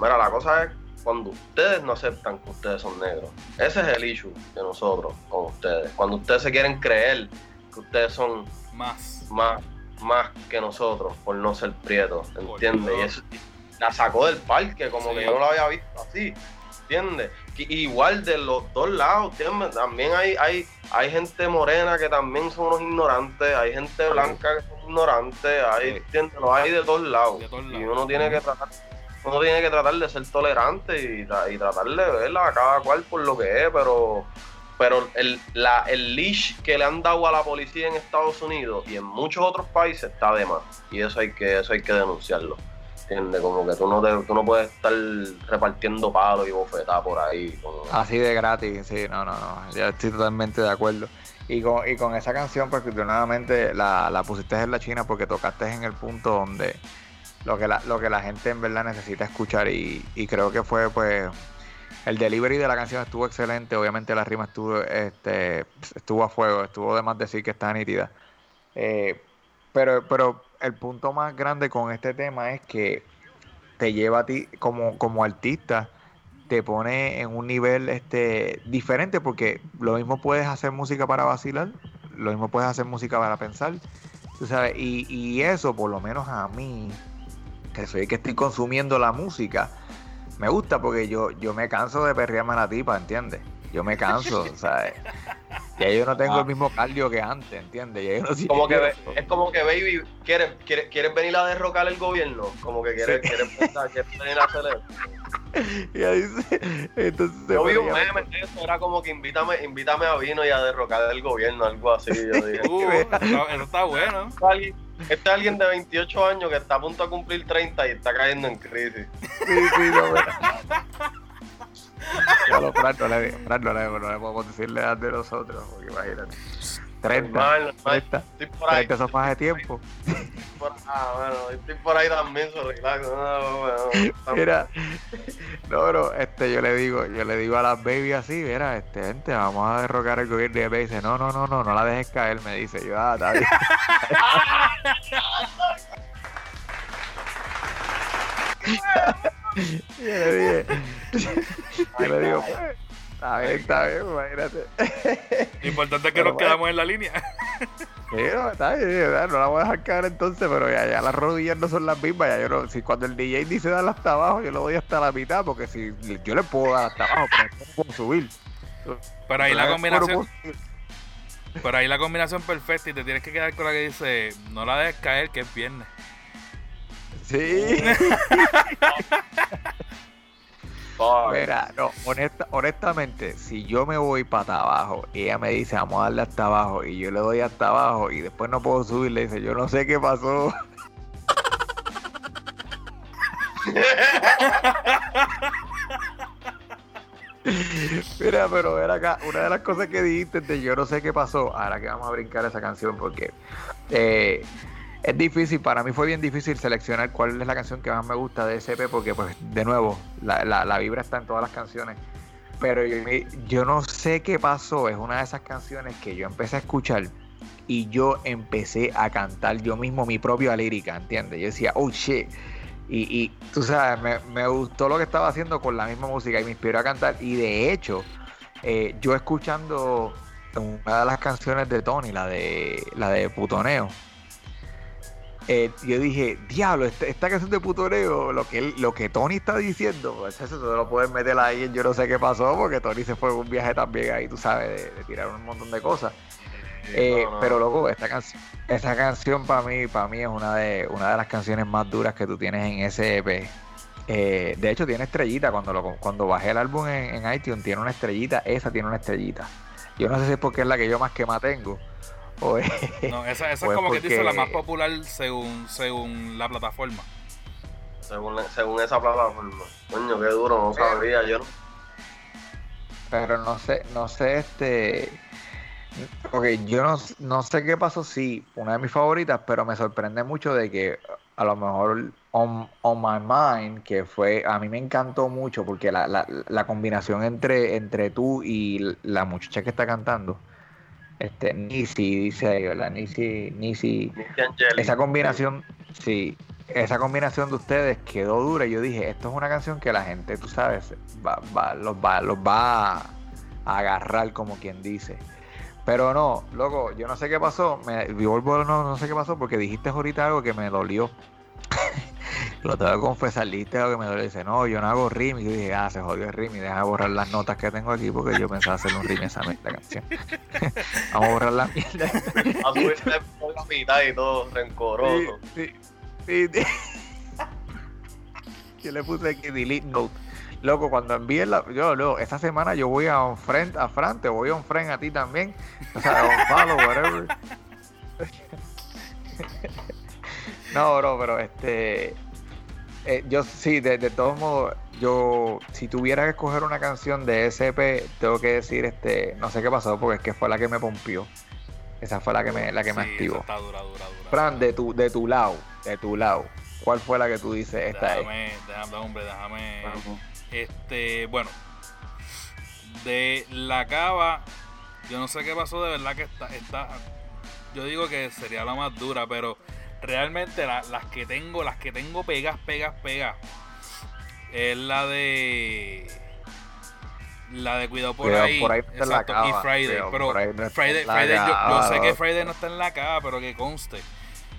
mira, la cosa es cuando ustedes no aceptan que ustedes son negros. Ese es el issue de nosotros con ustedes. Cuando ustedes se quieren creer que ustedes son Más. más, más que nosotros por no ser prietos, ¿entiendes? Y eso la sacó del parque, como Sí. que yo no lo había visto así, ¿entiendes? Igual de los dos lados. También hay, hay, hay gente morena que también son unos ignorantes, hay gente blanca que son ignorantes, hay, hay de todos lados. De todos Y uno tiene que tratar, uno tiene que tratar de ser tolerante y tratar de verla a cada cual por lo que es, pero pero el, la, el leash que le han dado a la policía en Estados Unidos y en muchos otros países está de más. Y eso hay que, eso hay que denunciarlo. Como que tú no, te, tú no puedes estar repartiendo palos y bofetadas por ahí. Así de gratis, sí, no, no, no, yo estoy totalmente de acuerdo. Y con, y con esa canción, pues nuevamente la, la pusiste en la China porque tocaste en el punto donde lo que la, lo que la gente en verdad necesita escuchar y, y creo que fue pues el delivery de la canción estuvo excelente, obviamente la rima estuvo este estuvo a fuego, estuvo de más decir que está nítida. Eh, pero, pero el punto más grande con este tema es que te lleva a ti como, como artista te pone en un nivel este diferente porque lo mismo puedes hacer música para vacilar, lo mismo puedes hacer música para pensar, tú sabes, y, y eso por lo menos a mí, que soy que estoy consumiendo la música, me gusta porque yo, yo me canso de perrearme a la tipa, ¿entiendes? Yo me canso, ¿sabes? Ya yo no tengo el mismo cardio que antes, ¿entiendes? Ya yo no Como que es como que, baby, ¿quieres, quieres, quieres venir a derrocar el gobierno? Como que quieres, Sí. quieres, pensar, quieres venir a hacer eso. Y ahí se- entonces se Yo vi un meme de eso, era como que invítame, invítame a vino y a derrocar el gobierno, algo así. Yo dije, Uh, eso eso está bueno. Este es alguien- este es alguien de 28 años que está a punto de cumplir 30 y está cayendo en crisis. Sí, sí, no, lo, Fran, no le, Fran, no le, no le podemos decir la edad de nosotros, porque imagínate. 30, Normal, normal. 30, Estoy por ahí. 30 son más de tiempo. por- ah, bueno, estoy por ahí también, relax. No, bueno, Mira, no, pero este, yo le digo, yo le digo a las baby así, mira, este, gente, vamos a derrocar el gobierno y me dice, no, no, no, no, no la dejes caer, me dice, yo, ah, está bien. Yo le dije, yo le digo, está bien, está bien, imagínate. Lo importante es que Pero nos bueno. quedamos en la línea. Sí, no, está bien, ¿verdad? no la voy a dejar caer entonces, pero ya, ya las rodillas no son las mismas. Ya yo no, si cuando el DJ dice darle hasta abajo, yo le doy hasta la mitad, porque si yo le puedo dar hasta abajo, pero no puedo subir. Pero ahí la combinación, pero ahí la combinación perfecta y te tienes que quedar con la que dice, no la dejes caer que es viernes. Sí. Mira, no, honesta, honestamente, si yo me voy para abajo y ella me dice vamos a darle hasta abajo y yo le doy hasta abajo y después no puedo subir, le dice yo no sé qué pasó. Mira, pero ver acá, una de las cosas que dijiste de yo no sé qué pasó, ahora que vamos a brincar esa canción porque eh, es difícil, para mí fue bien difícil seleccionar cuál es la canción que más me gusta de SP porque pues de nuevo, la, la- la vibra está en todas las canciones. Pero yo, yo no sé qué pasó, es una de esas canciones que yo empecé a escuchar y yo empecé a cantar yo mismo mi propia lírica, ¿entiendes? Yo decía, oh shit. Y, y tú sabes, me, me gustó lo que estaba haciendo con la misma música y me inspiró a cantar. Y de hecho, eh, yo escuchando una de las canciones de Tony, la de la de Putoneo, eh, yo dije, diablo, esta, esta canción de putoneo, lo que lo que Tony está diciendo, pues eso te lo puedes meter ahí en yo no sé qué pasó, porque Tony se fue en un viaje también ahí, tú sabes, de, de tirar un montón de cosas. Eh, No, no. Pero loco, esta canción, esa canción para mí, para mí es una de una de las canciones más duras que tú tienes en ese EP. Eh, de hecho tiene estrellita cuando lo, cuando bajé el álbum en, en iTunes tiene una estrellita, esa tiene una estrellita. Yo no sé si es porque es la que yo más quema tengo. O es, No, esa, esa Pues es como que dice la más porque- popular según, según la plataforma. Según, según esa plataforma. Coño, qué duro, no sabía. Yo no- pero no sé, no sé este. Ok, yo no, no sé qué pasó, sí, una de mis favoritas, pero me sorprende mucho de que a lo mejor On, On My Mind, que fue, a mí me encantó mucho porque la, la, la combinación entre, entre tú y la muchacha que está cantando, este, Nisi, dice ahí, ¿verdad? Nisi, Nisi, esa combinación, sí, esa combinación de ustedes quedó dura. y Yo dije, esto es una canción que la gente, tú sabes, va, va- los, va, los va a agarrar, como quien dice. Pero no, loco, yo no sé qué pasó. Me, vuelvo, no, no sé qué pasó porque dijiste ahorita algo que me dolió. Lo tengo que confesar, algo que me dolió. Dice, no, yo no hago rim. Y yo dije, ah, se jodió el rim. Y deja borrar las notas que tengo aquí porque yo pensaba hacer un rim esa esta canción. Vamos a borrar la mierda. A subirte por la mitad y todo, rencoroso. Sí, sí, sí. Yo le puse aquí delete note. Loco, cuando envíe la. Yo, luego, esta semana yo voy a un friend, a Fran, te voy a un friend a ti también. O sea, a un follow, whatever. no, bro, pero este. Eh, yo sí, de, de todos modos, yo, si tuviera que escoger una canción de SP, tengo que decir, este, no sé qué pasó, porque es que fue la que me pompió. Esa fue la que me, la que me activó. está dura, dura, dura. Fran, de tu, de tu lado, de tu lado, ¿cuál fue la que tú dices? Esta es. déjame, déjame, hombre, déjame. Este, bueno, de la cava, yo no sé qué pasó, de verdad que está, está yo digo que sería la más dura, pero realmente la- las que tengo, las que tengo pegas, pegas, pegas, es la de la de cuidado por Cuidado ahí, por ahí en la exacto, y Friday, cuidado pero no Friday, Friday, yo, sé que. Friday no está en la cava, pero que conste.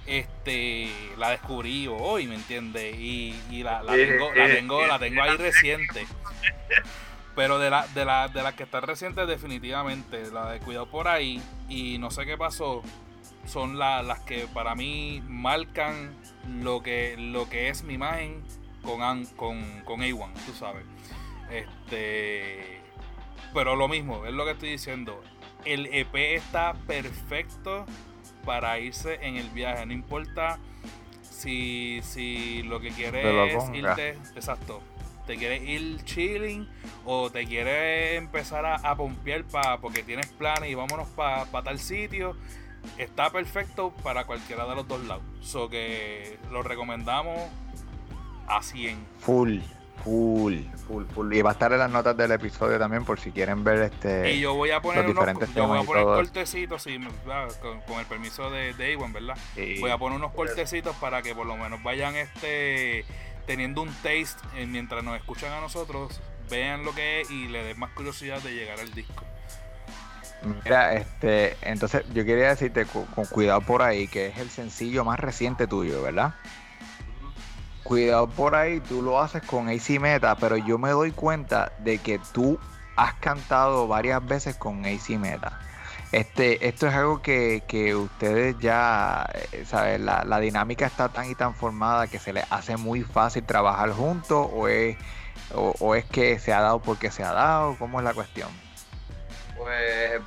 Este, la descubrí hoy, ¿me entiendes? Y, y la, la tengo, la tengo, la tengo ahí reciente. Pero de la, de la, de las que están recientes, definitivamente, la de Cuidado por ahí y no sé qué pasó, son la- las que para mí marcan lo que, lo que es mi imagen con, con, con A1, tú sabes. Este, pero lo mismo, es lo que estoy diciendo. El EP está perfecto para irse en el viaje, no importa si, si lo que quieres es irte, exacto, te quieres ir chilling o te quieres empezar a, a pompear pa, porque tienes planes y vámonos para tal sitio, está perfecto para cualquiera de los dos lados. So que lo recomendamos a 100. Full, full, full, full. Y va a estar en las notas del episodio también por si quieren ver este. Y yo voy a poner los unos diferentes yo voy a poner cortecitos sí, con, con el permiso de, de Iwan, ¿verdad? Voy a poner unos cortecitos para que por lo menos vayan este teniendo un taste eh, mientras nos escuchan a nosotros, vean lo que es y le den más curiosidad de llegar al disco. Mira, este, entonces yo quería decirte con cuidado por ahí, que es el sencillo más reciente tuyo, ¿verdad? Cuidado por ahí, tú lo haces con AC Meta, pero yo me doy cuenta de que tú has cantado varias veces con AC Meta. Este, esto es algo que, que ustedes ya, eh, ¿sabes? La, la dinámica está tan y tan formada que se les hace muy fácil trabajar juntos o es, o, o es que se ha dado porque se ha dado, ¿cómo es la cuestión? Pues eh,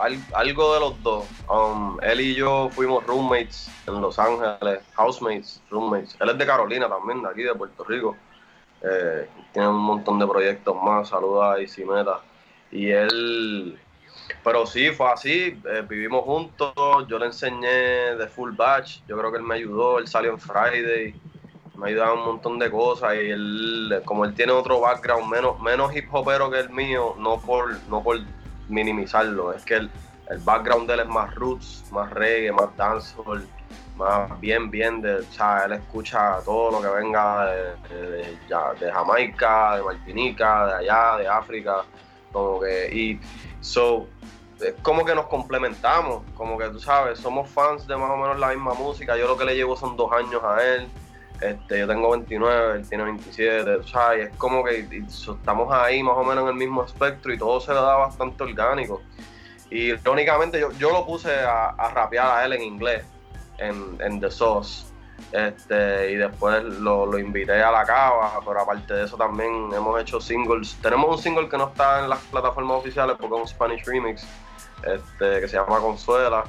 al- algo de los dos. Um, él y yo fuimos roommates en Los Ángeles, housemates, roommates. Él es de Carolina también, de aquí de Puerto Rico. Eh, tiene un montón de proyectos más, saluda a Isimeta. Y él, pero sí, fue así, eh, vivimos juntos, yo le enseñé de full batch, yo creo que él me ayudó, él salió en Friday, me ayudaba un montón de cosas y él, como él tiene otro background menos, menos hip hopero que el mío, no por, no por minimizarlo, es que el, el background de él es más roots, más reggae, más dancehall, más bien, bien de, o sea, él escucha todo lo que venga de, de- Jamaica, de Martinica, de allá, de África, como que, y so, es como que nos complementamos, como que tú sabes, somos fans de más o menos la misma música, yo lo que le llevo son dos años a él, este, yo tengo 29, él tiene 27, tú sabes, y es como que estamos ahí más o menos en el mismo espectro y todo se le da bastante orgánico. Y irónicamente yo, yo lo puse a, rapear a él en inglés, en, en The Sauce. Este, y después lo, lo invité a la cava, pero aparte de eso también hemos hecho singles. Tenemos un single que no está en las plataformas oficiales porque es un Spanish remix, este, que se llama Consuela,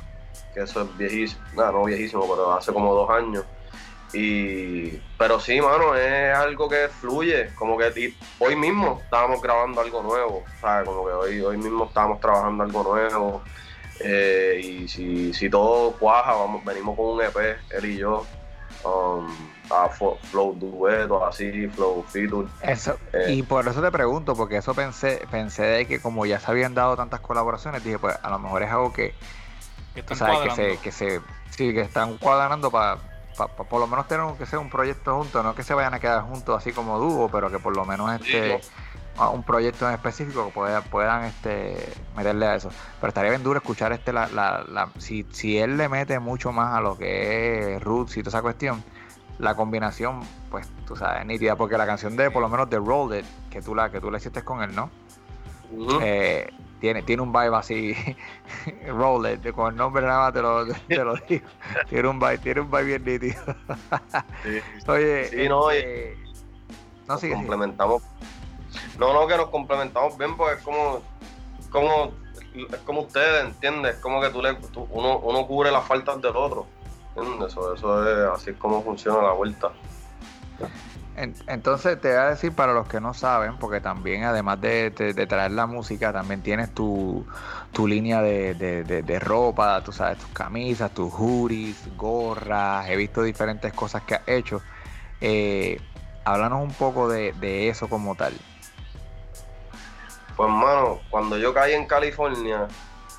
que eso es viejísimo, no viejísimo, pero hace como dos años. Y, pero sí, mano, es algo que fluye, como que hoy mismo estábamos grabando algo nuevo, ¿sabes? Como que hoy, hoy mismo estábamos trabajando algo nuevo. eh, y si, si todo cuaja, vamos, venimos con un EP, él y yo, um, a flow dueto, así, flow feature. Eso, Eh. y por eso te pregunto, porque eso pensé, pensé de que como ya se habían dado tantas colaboraciones, dije, pues a lo mejor es algo que, Que o están sea, que se, que se, sí, que están cuadrando para por lo menos tener que ser un proyecto juntos, no que se vayan a quedar juntos así como dúo, pero que por lo menos este un proyecto en específico que pueda- puedan este meterle a eso. Pero estaría bien duro escuchar este la, la, la- si, si él le mete mucho más a lo que es Roots y toda esa cuestión, la combinación, pues tú sabes, nítida, porque la canción de por lo menos de Roll It, que tú la, que tú la hiciste con él, ¿no? Eh, tiene, tiene un vibe así, Roll It, con el nombre nada más te lo, te lo digo. Tiene un vibe, tiene un vibe bien nítido. Sí, Oye, Sí, no, sigue. complementamos. No, no, que nos complementamos bien, porque es como, como, es como ustedes, ¿entiendes? Es como que tú le, tú- uno, uno cubre las faltas del otro. ¿Entiendes? Eso, eso es así es como funciona la vuelta. En- entonces te voy a decir para los que no saben, porque también además de, traer la música, también tienes tu, tu línea de, ropa, tú sabes, tus camisas, tus hoodies, gorras, he visto diferentes cosas que has hecho. Eh, háblanos un poco de, eso como tal. Pues, mano, cuando yo caí en California,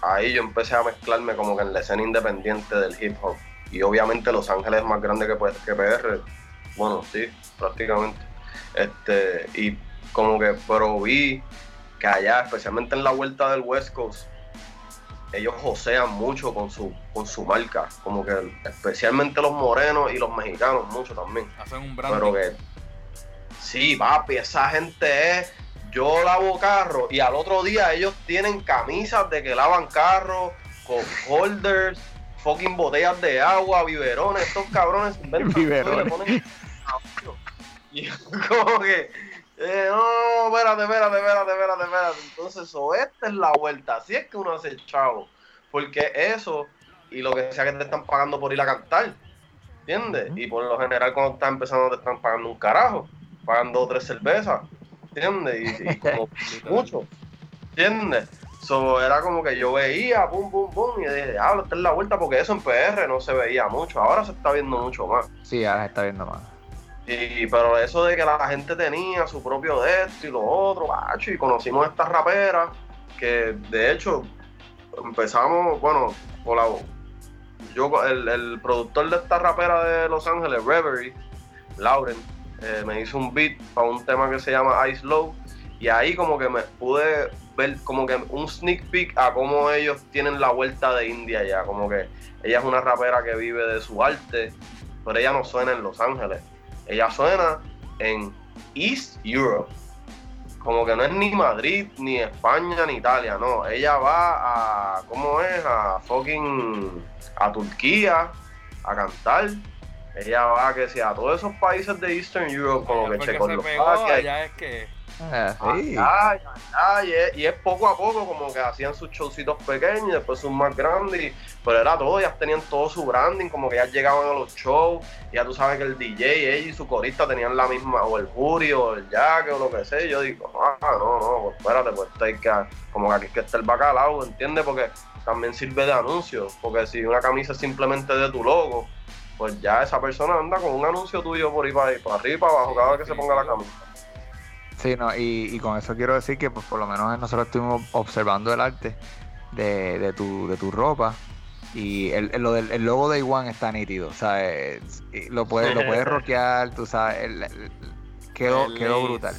ahí yo empecé a mezclarme como que en la escena independiente del hip hop. Y obviamente Los Ángeles es más grande que, que PR. Bueno, sí, prácticamente. Este, y como que, pero vi que allá, especialmente en la vuelta del West Coast, ellos josean mucho con su, con su marca. Como que especialmente los morenos y los mexicanos, mucho también. Hacen un branding. Pero que sí, papi, esa gente es. Yo lavo carro y al otro día ellos tienen camisas de que lavan carros, con holders, fucking botellas de agua, biberones. Estos cabrones inventan todo y le Biberones. ponen Y como que. eh, no, espérate, espérate, espérate, espérate, espérate. Entonces, so, esta es la vuelta. Así es que uno hace chavo. Porque eso y lo que sea que te están pagando por ir a cantar. ¿Entiendes? Y por lo general cuando estás empezando te están pagando un carajo, pagando o tres cervezas, ¿entiendes? Y, y como mucho, ¿entiendes? So, era como que yo veía, pum, pum, pum, y dije, ah, esta es la vuelta, porque eso en PR no se veía mucho, ahora se está viendo mucho más. Sí, ahora se está viendo más. Y, pero eso de que la gente tenía su propio de esto y lo otro, y conocimos a estas raperas que de hecho empezamos, bueno, con la, yo, el, el productor de esta rapera de Los Ángeles, Reverie, Lauren, eh, me hizo un beat para un tema que se llama Ice Low y ahí como que me pude ver como que un sneak peek a cómo ellos tienen la vuelta de India ya, como que ella es una rapera que vive de su arte, pero ella no suena en Los Ángeles, ella suena en East Europe. Como que no es ni Madrid, ni España, ni Italia, no. Ella va a, ¿cómo es? A fucking, a Turquía, a cantar. Ella va, que sea, a todos esos países de Eastern Europe, como que Checoslovaquia, allá es que Ah, sí. Y es, y es poco a poco como que hacían sus showcitos pequeños y después sus más grandes, y- pero era todo, ellas tenían todo su branding, como que ya llegaban a los shows, y ya tú sabes que el DJ, ella y su corista tenían la misma, o el jury, o el jack, o lo que sea, y yo digo, ah, no, no, pues espérate, pues hay que, como que aquí es que está el bacalao, ¿entiendes? Porque también sirve de anuncio, porque si una camisa es simplemente de tu logo, pues ya esa persona anda con un anuncio tuyo por ahí para, para arriba y para abajo cada vez que se ponga la camisa. Sí, no, y, y con eso quiero decir que pues, por lo menos nosotros estuvimos observando el arte de, de, tu, de tu ropa y el, el- lo del, el logo de Iwan está nítido, o sea, es- y lo puedes, lo puedes rockear, tú sabes, el- el- quedó, quedó brutal.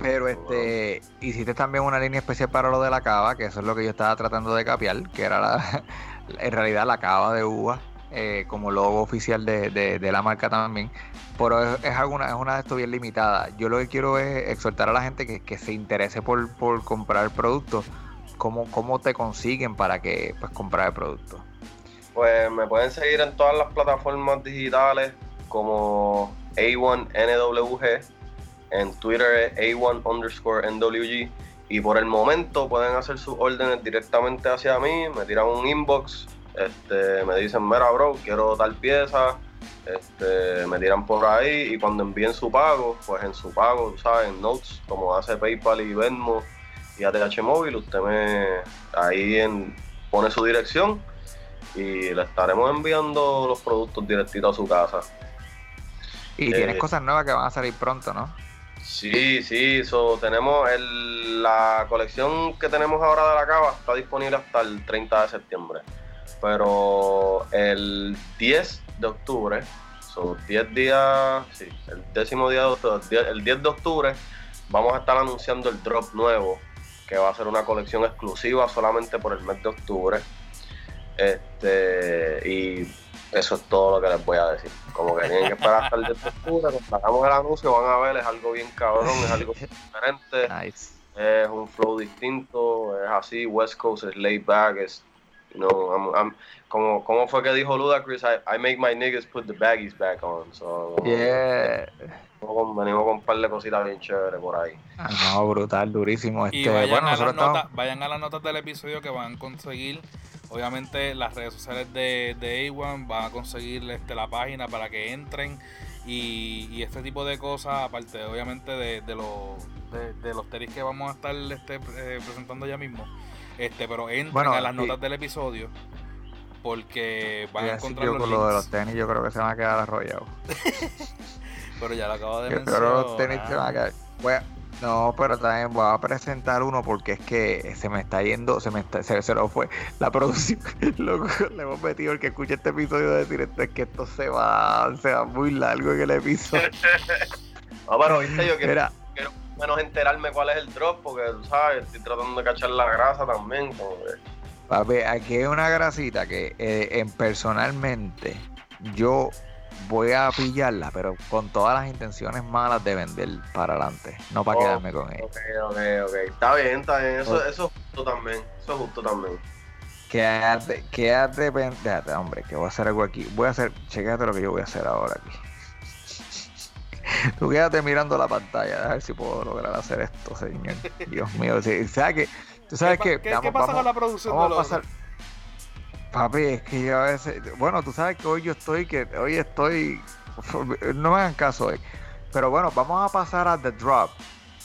Pero este, hiciste también una línea especial para lo de la cava, que eso es lo que yo estaba tratando de capear, que era la, en realidad la cava de uva, eh, como logo oficial de, de- la marca también. Pero es, es alguna, es una de esto bien limitada. Yo lo que quiero es exhortar a la gente que, que se interese por, por comprar el producto. ¿Cómo, ¿Cómo te consiguen para que pues comprar el producto? Pues me pueden seguir en todas las plataformas digitales como A1NWG. En Twitter es A1 underscore NWG. Y por el momento pueden hacer sus órdenes directamente hacia mí. Me tiran un inbox. Este, me dicen, mira, bro, quiero tal pieza. Este, me tiran por ahí. Y cuando envíen su pago, pues en su pago, tú sabes, en Notes, como hace PayPal y Venmo y ATH Móvil, usted me ahí en, pone su dirección y le estaremos enviando los productos directitos a su casa. Y Eh, tienes cosas nuevas que van a salir pronto, ¿no? Sí, sí, so, tenemos el- la colección que tenemos ahora de la cava está disponible hasta el 30 de septiembre. Pero el 10 de octubre, son 10 días, sí, el décimo día de octubre, el 10 el 10 de octubre, vamos a estar anunciando el drop nuevo, que va a ser una colección exclusiva solamente por el mes de octubre. Este, y eso es todo lo que les voy a decir. Como que tienen que esperar hasta el 10 de octubre, cuando hagamos el anuncio van a ver, es algo bien cabrón, es algo diferente, Nice. es un flow distinto, es así, West Coast es laid back, es, you know, I'm- I'm- como, como fue que dijo Ludacris, I, I make my niggas put the baggies back on, so, Yeah. venimos con- venimos con un par de cositas bien chéveres por ahí. Ah, no, brutal, durísimo. Y Este, vayan, bueno, a las nosotros estamos. notas, vayan a las notas del episodio que van a conseguir, obviamente, las redes sociales de, de A1, van a conseguir este, la página para que entren Y, y este tipo de cosas, aparte obviamente de, de, los, de, de los tenis que vamos a estar este, eh, presentando ya mismo, este pero entren Bueno, a las sí. notas del episodio porque van a encontrar yo los con lo de los tenis, yo creo que se van a quedar arrollados. Pero ya lo acabo de Yo mencionar. creo que los tenis se van a quedar. A- no, pero también voy a presentar uno porque es que se me está yendo, se me está, se, se lo fue la producción. Loco, le hemos metido el que escuche este episodio de decir esto es que esto se va, se va muy largo en el episodio. No, pero viste, yo quiero, Mira, menos enterarme cuál es el drop, porque tú sabes, estoy tratando de cachar la grasa también. Como papi, aquí hay una grasita que eh, en personalmente yo voy a pillarla, pero con todas las intenciones malas de vender para adelante, no para Oh, quedarme con ella. ok, ok, ok. Está bien, está bien. Eso, eso es justo también. Eso es justo también. Quédate, quédate, déjate, hombre, que voy a hacer algo aquí. Voy a hacer, chequéate lo que yo voy a hacer ahora aquí. Tú quédate mirando la pantalla, a ver si puedo lograr hacer esto, señor. Dios mío, ¿sabes qué? Tú sabes que ¿Qué, qué pasa con la producción de vamos a los pasar. Papi, es que yo a veces, bueno, tú sabes que hoy yo estoy, que hoy estoy, no me hagan caso hoy. Pero bueno, vamos a pasar a The Drop,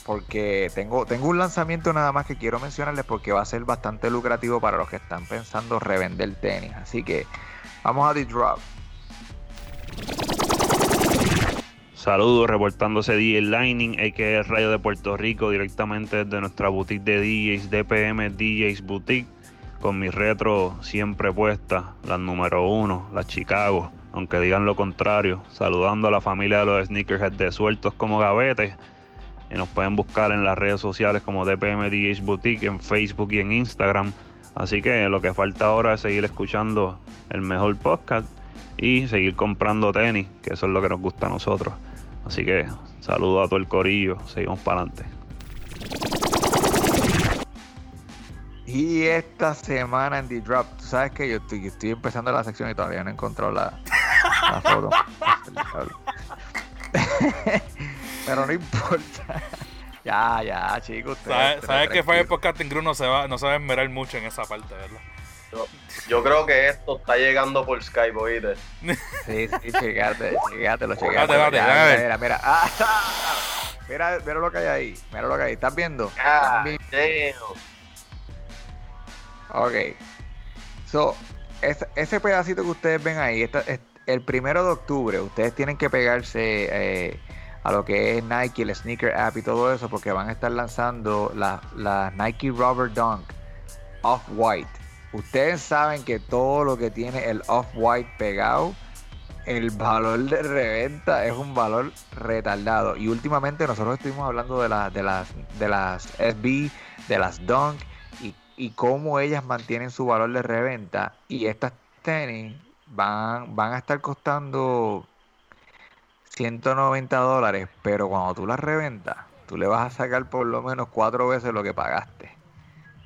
porque tengo, tengo un lanzamiento nada más que quiero mencionarles porque va a ser bastante lucrativo para los que están pensando revender tenis. Así que vamos a The Drop. Saludos, reportándose DJ Lightning, a.k.a. Rayo de Puerto Rico, directamente desde nuestra boutique de DJs, DPM DJs Boutique, con mi retro siempre puesta, las número uno, las Chicago, aunque digan lo contrario, saludando a la familia de los sneakerheads de sueltos como gavetes, y nos pueden buscar en las redes sociales como DPM DJs Boutique, en Facebook y en Instagram, así que lo que falta ahora es seguir escuchando el mejor podcast y seguir comprando tenis, que eso es lo que nos gusta a nosotros. Así que saludo a todo el corillo, seguimos para adelante. Y esta semana en The Drop, tú sabes que yo estoy, yo estoy empezando la sección y todavía no he encontrado la, la foto. Pero no importa. Ya, ya, chicos. ustedes- ¿Sabes, que Fire. Podcasting Crew no se va, no se va a esmerar mucho en esa parte, ¿verdad? Yo, yo creo que esto está llegando por Skype, oíste. Sí, sí, checate, Ya, a ver. Mira, mira, ah, mira, mira lo que hay ahí. Mira lo que hay. ¿Estás viendo? Ah. Ok. So, es- ese pedacito que ustedes ven ahí, esta- es- el primero de octubre, ustedes tienen que pegarse eh, a lo que es Nike, el sneaker app y todo eso, porque van a estar lanzando la, la Nike Rubber Dunk Off-White. Ustedes saben que todo lo que tiene el Off-White pegado, el valor de reventa es un valor retardado. Y últimamente nosotros estuvimos hablando de, de las, de las SB, de las Dunk y, y cómo ellas mantienen su valor de reventa. Y estas tenis van, van a estar costando 190 dólares, pero cuando tú las reventas, tú le vas a sacar por lo menos cuatro veces lo que pagaste.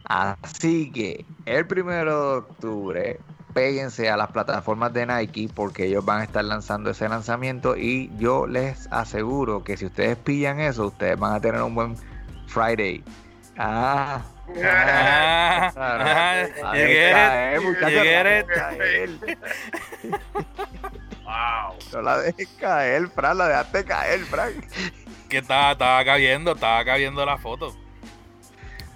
Así que el primero de octubre, péguense a las plataformas de Nike porque ellos van a estar lanzando ese lanzamiento y yo les aseguro que si ustedes pillan eso, ustedes van a tener un buen Friday. Ah, Ah, ah, caer, caer. Wow. No la dejes caer, Fran, la dejaste caer, Fran. Que estaba, estaba acá viendo, estaba acá viendo la foto.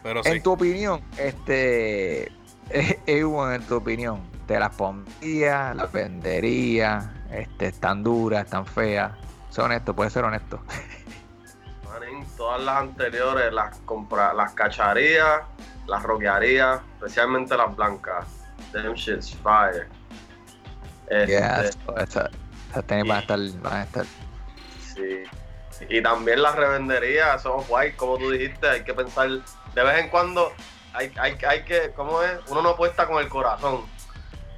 Pero sí. En tu opinión, este, Ewan, en tu opinión, ¿te las pondría, las vendería, este, están duras, están feas? Sé honesto, puedes ser honesto. Manín, todas las anteriores las compra, las cacharía, las roquearía, especialmente las blancas. Them shit's fire. Este, Yes, esas tenis van a estar, van a estar. Sí. Y también las revendería, esos white, como tú dijiste, hay que pensar, de vez en cuando, hay, hay, hay que, ¿cómo es? Uno no apuesta con el corazón.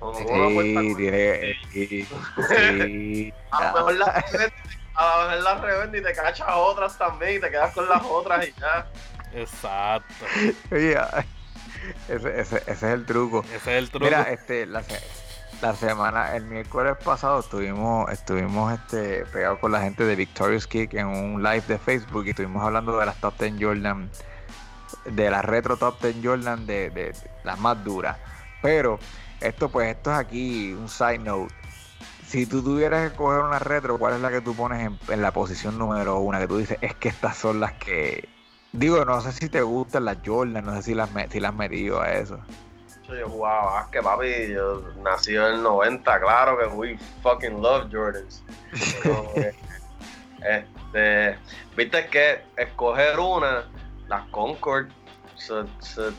Uno apuesta Sí, con- tiene, sí, sí. A lo mejor las revende, a lo mejor las revende y te cachas otras también y te quedas con las otras y ya. Exacto. Oye, ese, ese, ese es el truco. Ese es el truco. Mira, este, la, la semana, el miércoles pasado estuvimos, estuvimos este, pegados con la gente de Victorious Kick en un live de Facebook y estuvimos hablando de las Top 10 Jordan, de las retro Top 10 Jordan, de, de- de las más duras. Pero esto, pues, esto es aquí un side note. si tú tuvieras que coger una retro, ¿cuál es la que tú pones en, en la posición número una? Que tú dices, es que estas son las que. Digo, no sé si te gustan las Jordan, no sé si las, si las metido a eso. Yo, jugaba básquet, papi. Yo nací en el 90, claro que we fucking love Jordans. Como que, este, viste que escoger una, las Concord, se- se-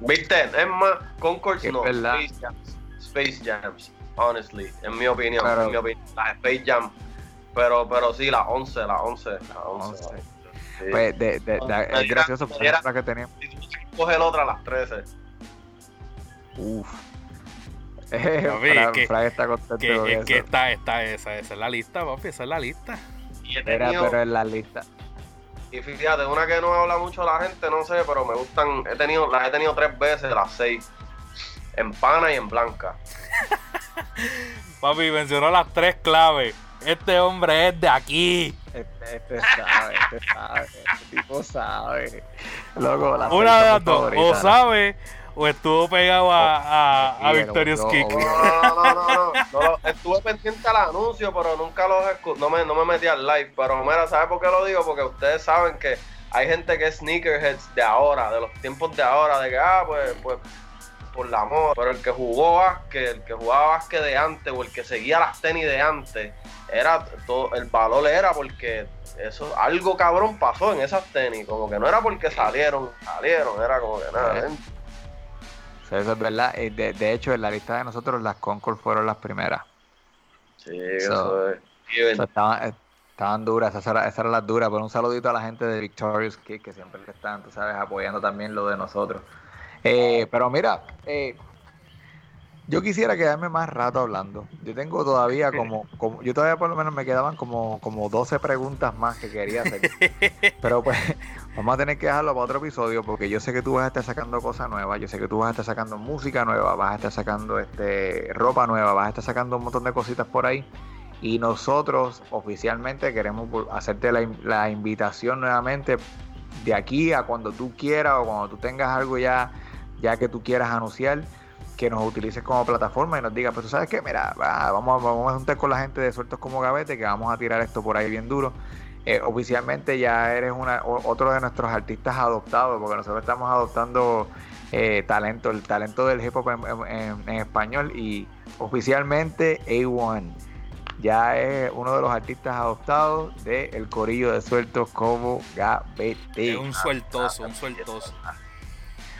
viste, es más, Concord no. Space Jams, Space Jams, honestly, en mi opinión, Pero- en mi opinión, las Space Jam, pero, pero sí, las 11, las 11, las 11. 11. sí. Pues de, de- de- es gracioso es la que tú quieres coger otra, las 13. Uf. Papi, Fra- que- Fra está contento Que, con es eso. que está, está esa, esa es la lista, papi, esa es la lista. Tenido- pero en la lista. Y fíjate, una que no habla mucho la gente, no sé, pero me gustan, he tenido, las he tenido tres veces, las seis. En pana y en blanca. Papi, mencionó las tres claves. Este hombre es de aquí. Este, este sabe, este sabe, este tipo sabe. Loco, las Una de las dos, o sabe o estuvo pegado a, a, a Obvio, Victorious obvio, Kick. No, no, no, no, no, no Estuve pendiente al anuncio, pero nunca los escu- no me, no me metí al live. Pero mira, ¿sabes por qué lo digo? Porque ustedes saben que hay gente que es sneakerheads de ahora, de los tiempos de ahora, de que, ah, pues, pues, por la moda. Pero el que jugó básquet, el que jugaba básquet de antes, o el que seguía las tenis de antes, era todo, el valor era porque eso, algo cabrón pasó en esas tenis. Como que no era porque salieron, salieron, era como que nada. Sí, Eso es verdad. Eh, De, de hecho, en la lista de nosotros, las Concord fueron las primeras. Sí, So- eso es. O estaban, eh, estaban duras, esas eran, esas eran las duras. Pero un saludito a la gente de Victorious Kick, que siempre están, tú sabes, apoyando también lo de nosotros. Eh, pero mira, eh, yo quisiera quedarme más rato hablando. Yo tengo todavía como, como, yo todavía por lo menos me quedaban como, como 12 preguntas más que quería hacer. Pero pues vamos a tener que dejarlo para otro episodio porque yo sé que tú vas a estar sacando cosas nuevas, yo sé que tú vas a estar sacando música nueva, vas a estar sacando este ropa nueva, vas a estar sacando un montón de cositas por ahí. Y nosotros oficialmente queremos hacerte la, la invitación nuevamente de aquí a cuando tú quieras o cuando tú tengas algo ya, ya que tú quieras anunciar, que nos utilices como plataforma y nos digas, pues tú sabes qué, mira, va, vamos, a- vamos a juntar con la gente de Sueltos como Gavete, que vamos a tirar esto por ahí bien duro. Eh, oficialmente ya eres una, otro de nuestros artistas adoptados, porque nosotros estamos adoptando eh, talento, el talento del hip hop en, en- en- en español y oficialmente A1 ya es uno de los artistas adoptados del corillo de Sueltos como Gavete. Es un sueltoso, un sueltoso.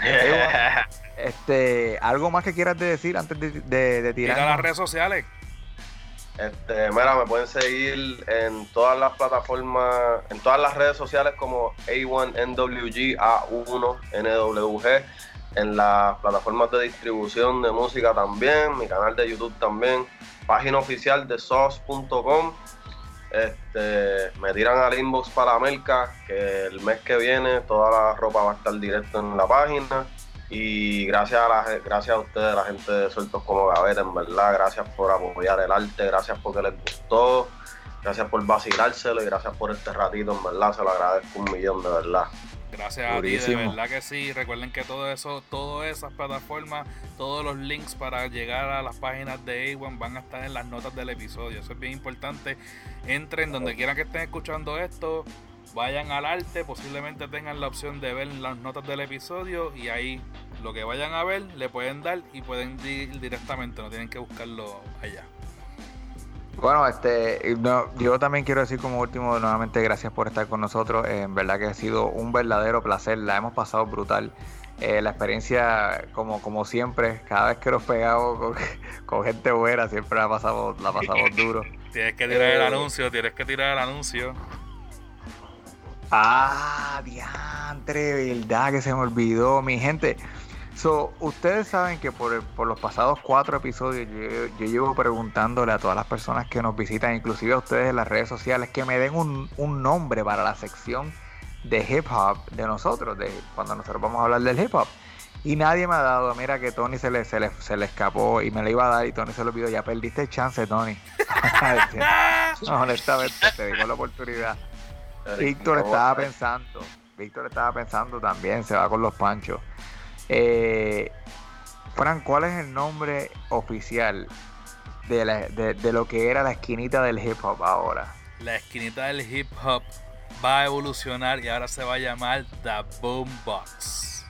Este, ¿algo más que quieras decir antes de, de, de Tira tirar? las redes sociales. Este, mira, me pueden seguir en todas las plataformas, en todas las redes sociales como A1NWG, A1NWG, en las plataformas de distribución de música también, mi canal de YouTube también, página oficial de sauce.com. Este, me tiran al inbox para la merca, que el mes que viene toda la ropa va a estar directo en la página. Y gracias a, la, gracias a ustedes, la gente de Sueltos como Gaveta, en verdad, gracias por apoyar el arte, gracias porque les gustó, gracias por vacilárselo y gracias por este ratito, en verdad, se lo agradezco un millón, de verdad. Gracias a ti, de verdad que sí. Recuerden que todo eso, todas esas plataformas, todos los links para llegar a las páginas de A1 van a estar en las notas del episodio. Eso es bien importante. Entren donde quieran que estén escuchando esto, vayan al arte, posiblemente tengan la opción de ver las notas del episodio y ahí lo que vayan a ver le pueden dar y pueden ir directamente, no tienen que buscarlo allá. Bueno, este, no, yo también quiero decir como último, nuevamente gracias por estar con nosotros. Eh, en verdad que ha sido un verdadero placer, la hemos pasado brutal. Eh, la experiencia, como, como siempre, cada vez que nos pegamos con, con gente buena, siempre la pasamos, la pasamos duro. Tienes que tirar el Eh. anuncio, tienes que tirar el anuncio. Ah, diantre, verdad que se me olvidó, mi gente. So, ustedes saben que por, el- por los pasados cuatro episodios yo, yo llevo preguntándole a todas las personas que nos visitan, inclusive a ustedes en las redes sociales, que me den un, un nombre para la sección de hip hop de nosotros, de cuando nosotros vamos a hablar del hip hop. Y nadie me ha dado, mira que Tony se le, se le, se le escapó y me le iba a dar y Tony se lo pidió, ya perdiste el chance, Tony. No, honestamente, te dimos la oportunidad. Víctor estaba pensando, Víctor estaba pensando también, se va con los panchos. Eh, Fran, ¿cuál es el nombre oficial de, la- de- de lo que era la esquinita del hip hop ahora. La esquinita del hip hop va a evolucionar y ahora se va a llamar The Boombox.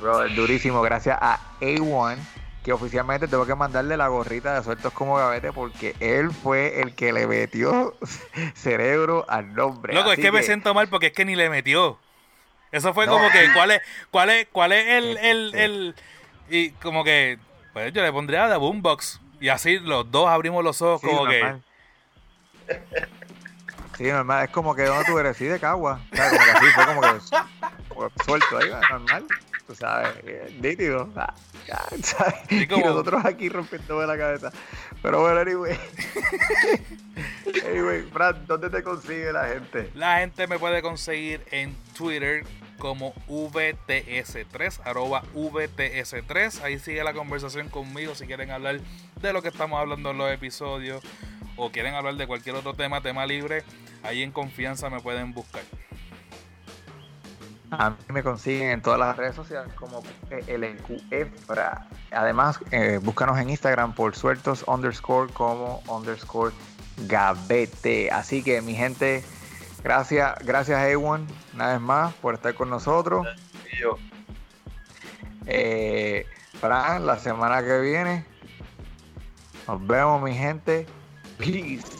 Bro, es durísimo. Gracias a A1, que oficialmente tengo que mandarle la gorrita de sueltos como gavete porque él fue el que le metió cerebro al nombre. Loco, es que me siento mal porque es que ni le metió. Eso fue No. como que, ¿cuál es, cuál es, cuál es el, el, Este. el, y como que, pues yo le pondría The Boombox. Y así los dos abrimos los ojos Sí, como que. Sí, normal. Es como que donde tú eres, sí, de Cagua. O sea, como que así fue como que como que suelto ahí, va, normal. Tú sabes, eh, nítido. Y nosotros aquí rompiéndome la cabeza. Pero bueno, anyway. anyway, Brad, ¿dónde te consigue la gente? La gente me puede conseguir en Twitter como VTS3, arroba VTS3. Ahí sigue la conversación conmigo si quieren hablar de lo que estamos hablando en los episodios o quieren hablar de cualquier otro tema, tema libre. Ahí en confianza me pueden buscar. A mí me consiguen en todas las redes sociales como LQEFRA. Además, eh, búscanos en Instagram por sueltos underscore como underscore gavete. Así que mi gente, gracias, gracias Ewan, una vez más por estar con nosotros. Y yo, Eh, Fran, la semana que viene. Nos vemos mi gente. Peace.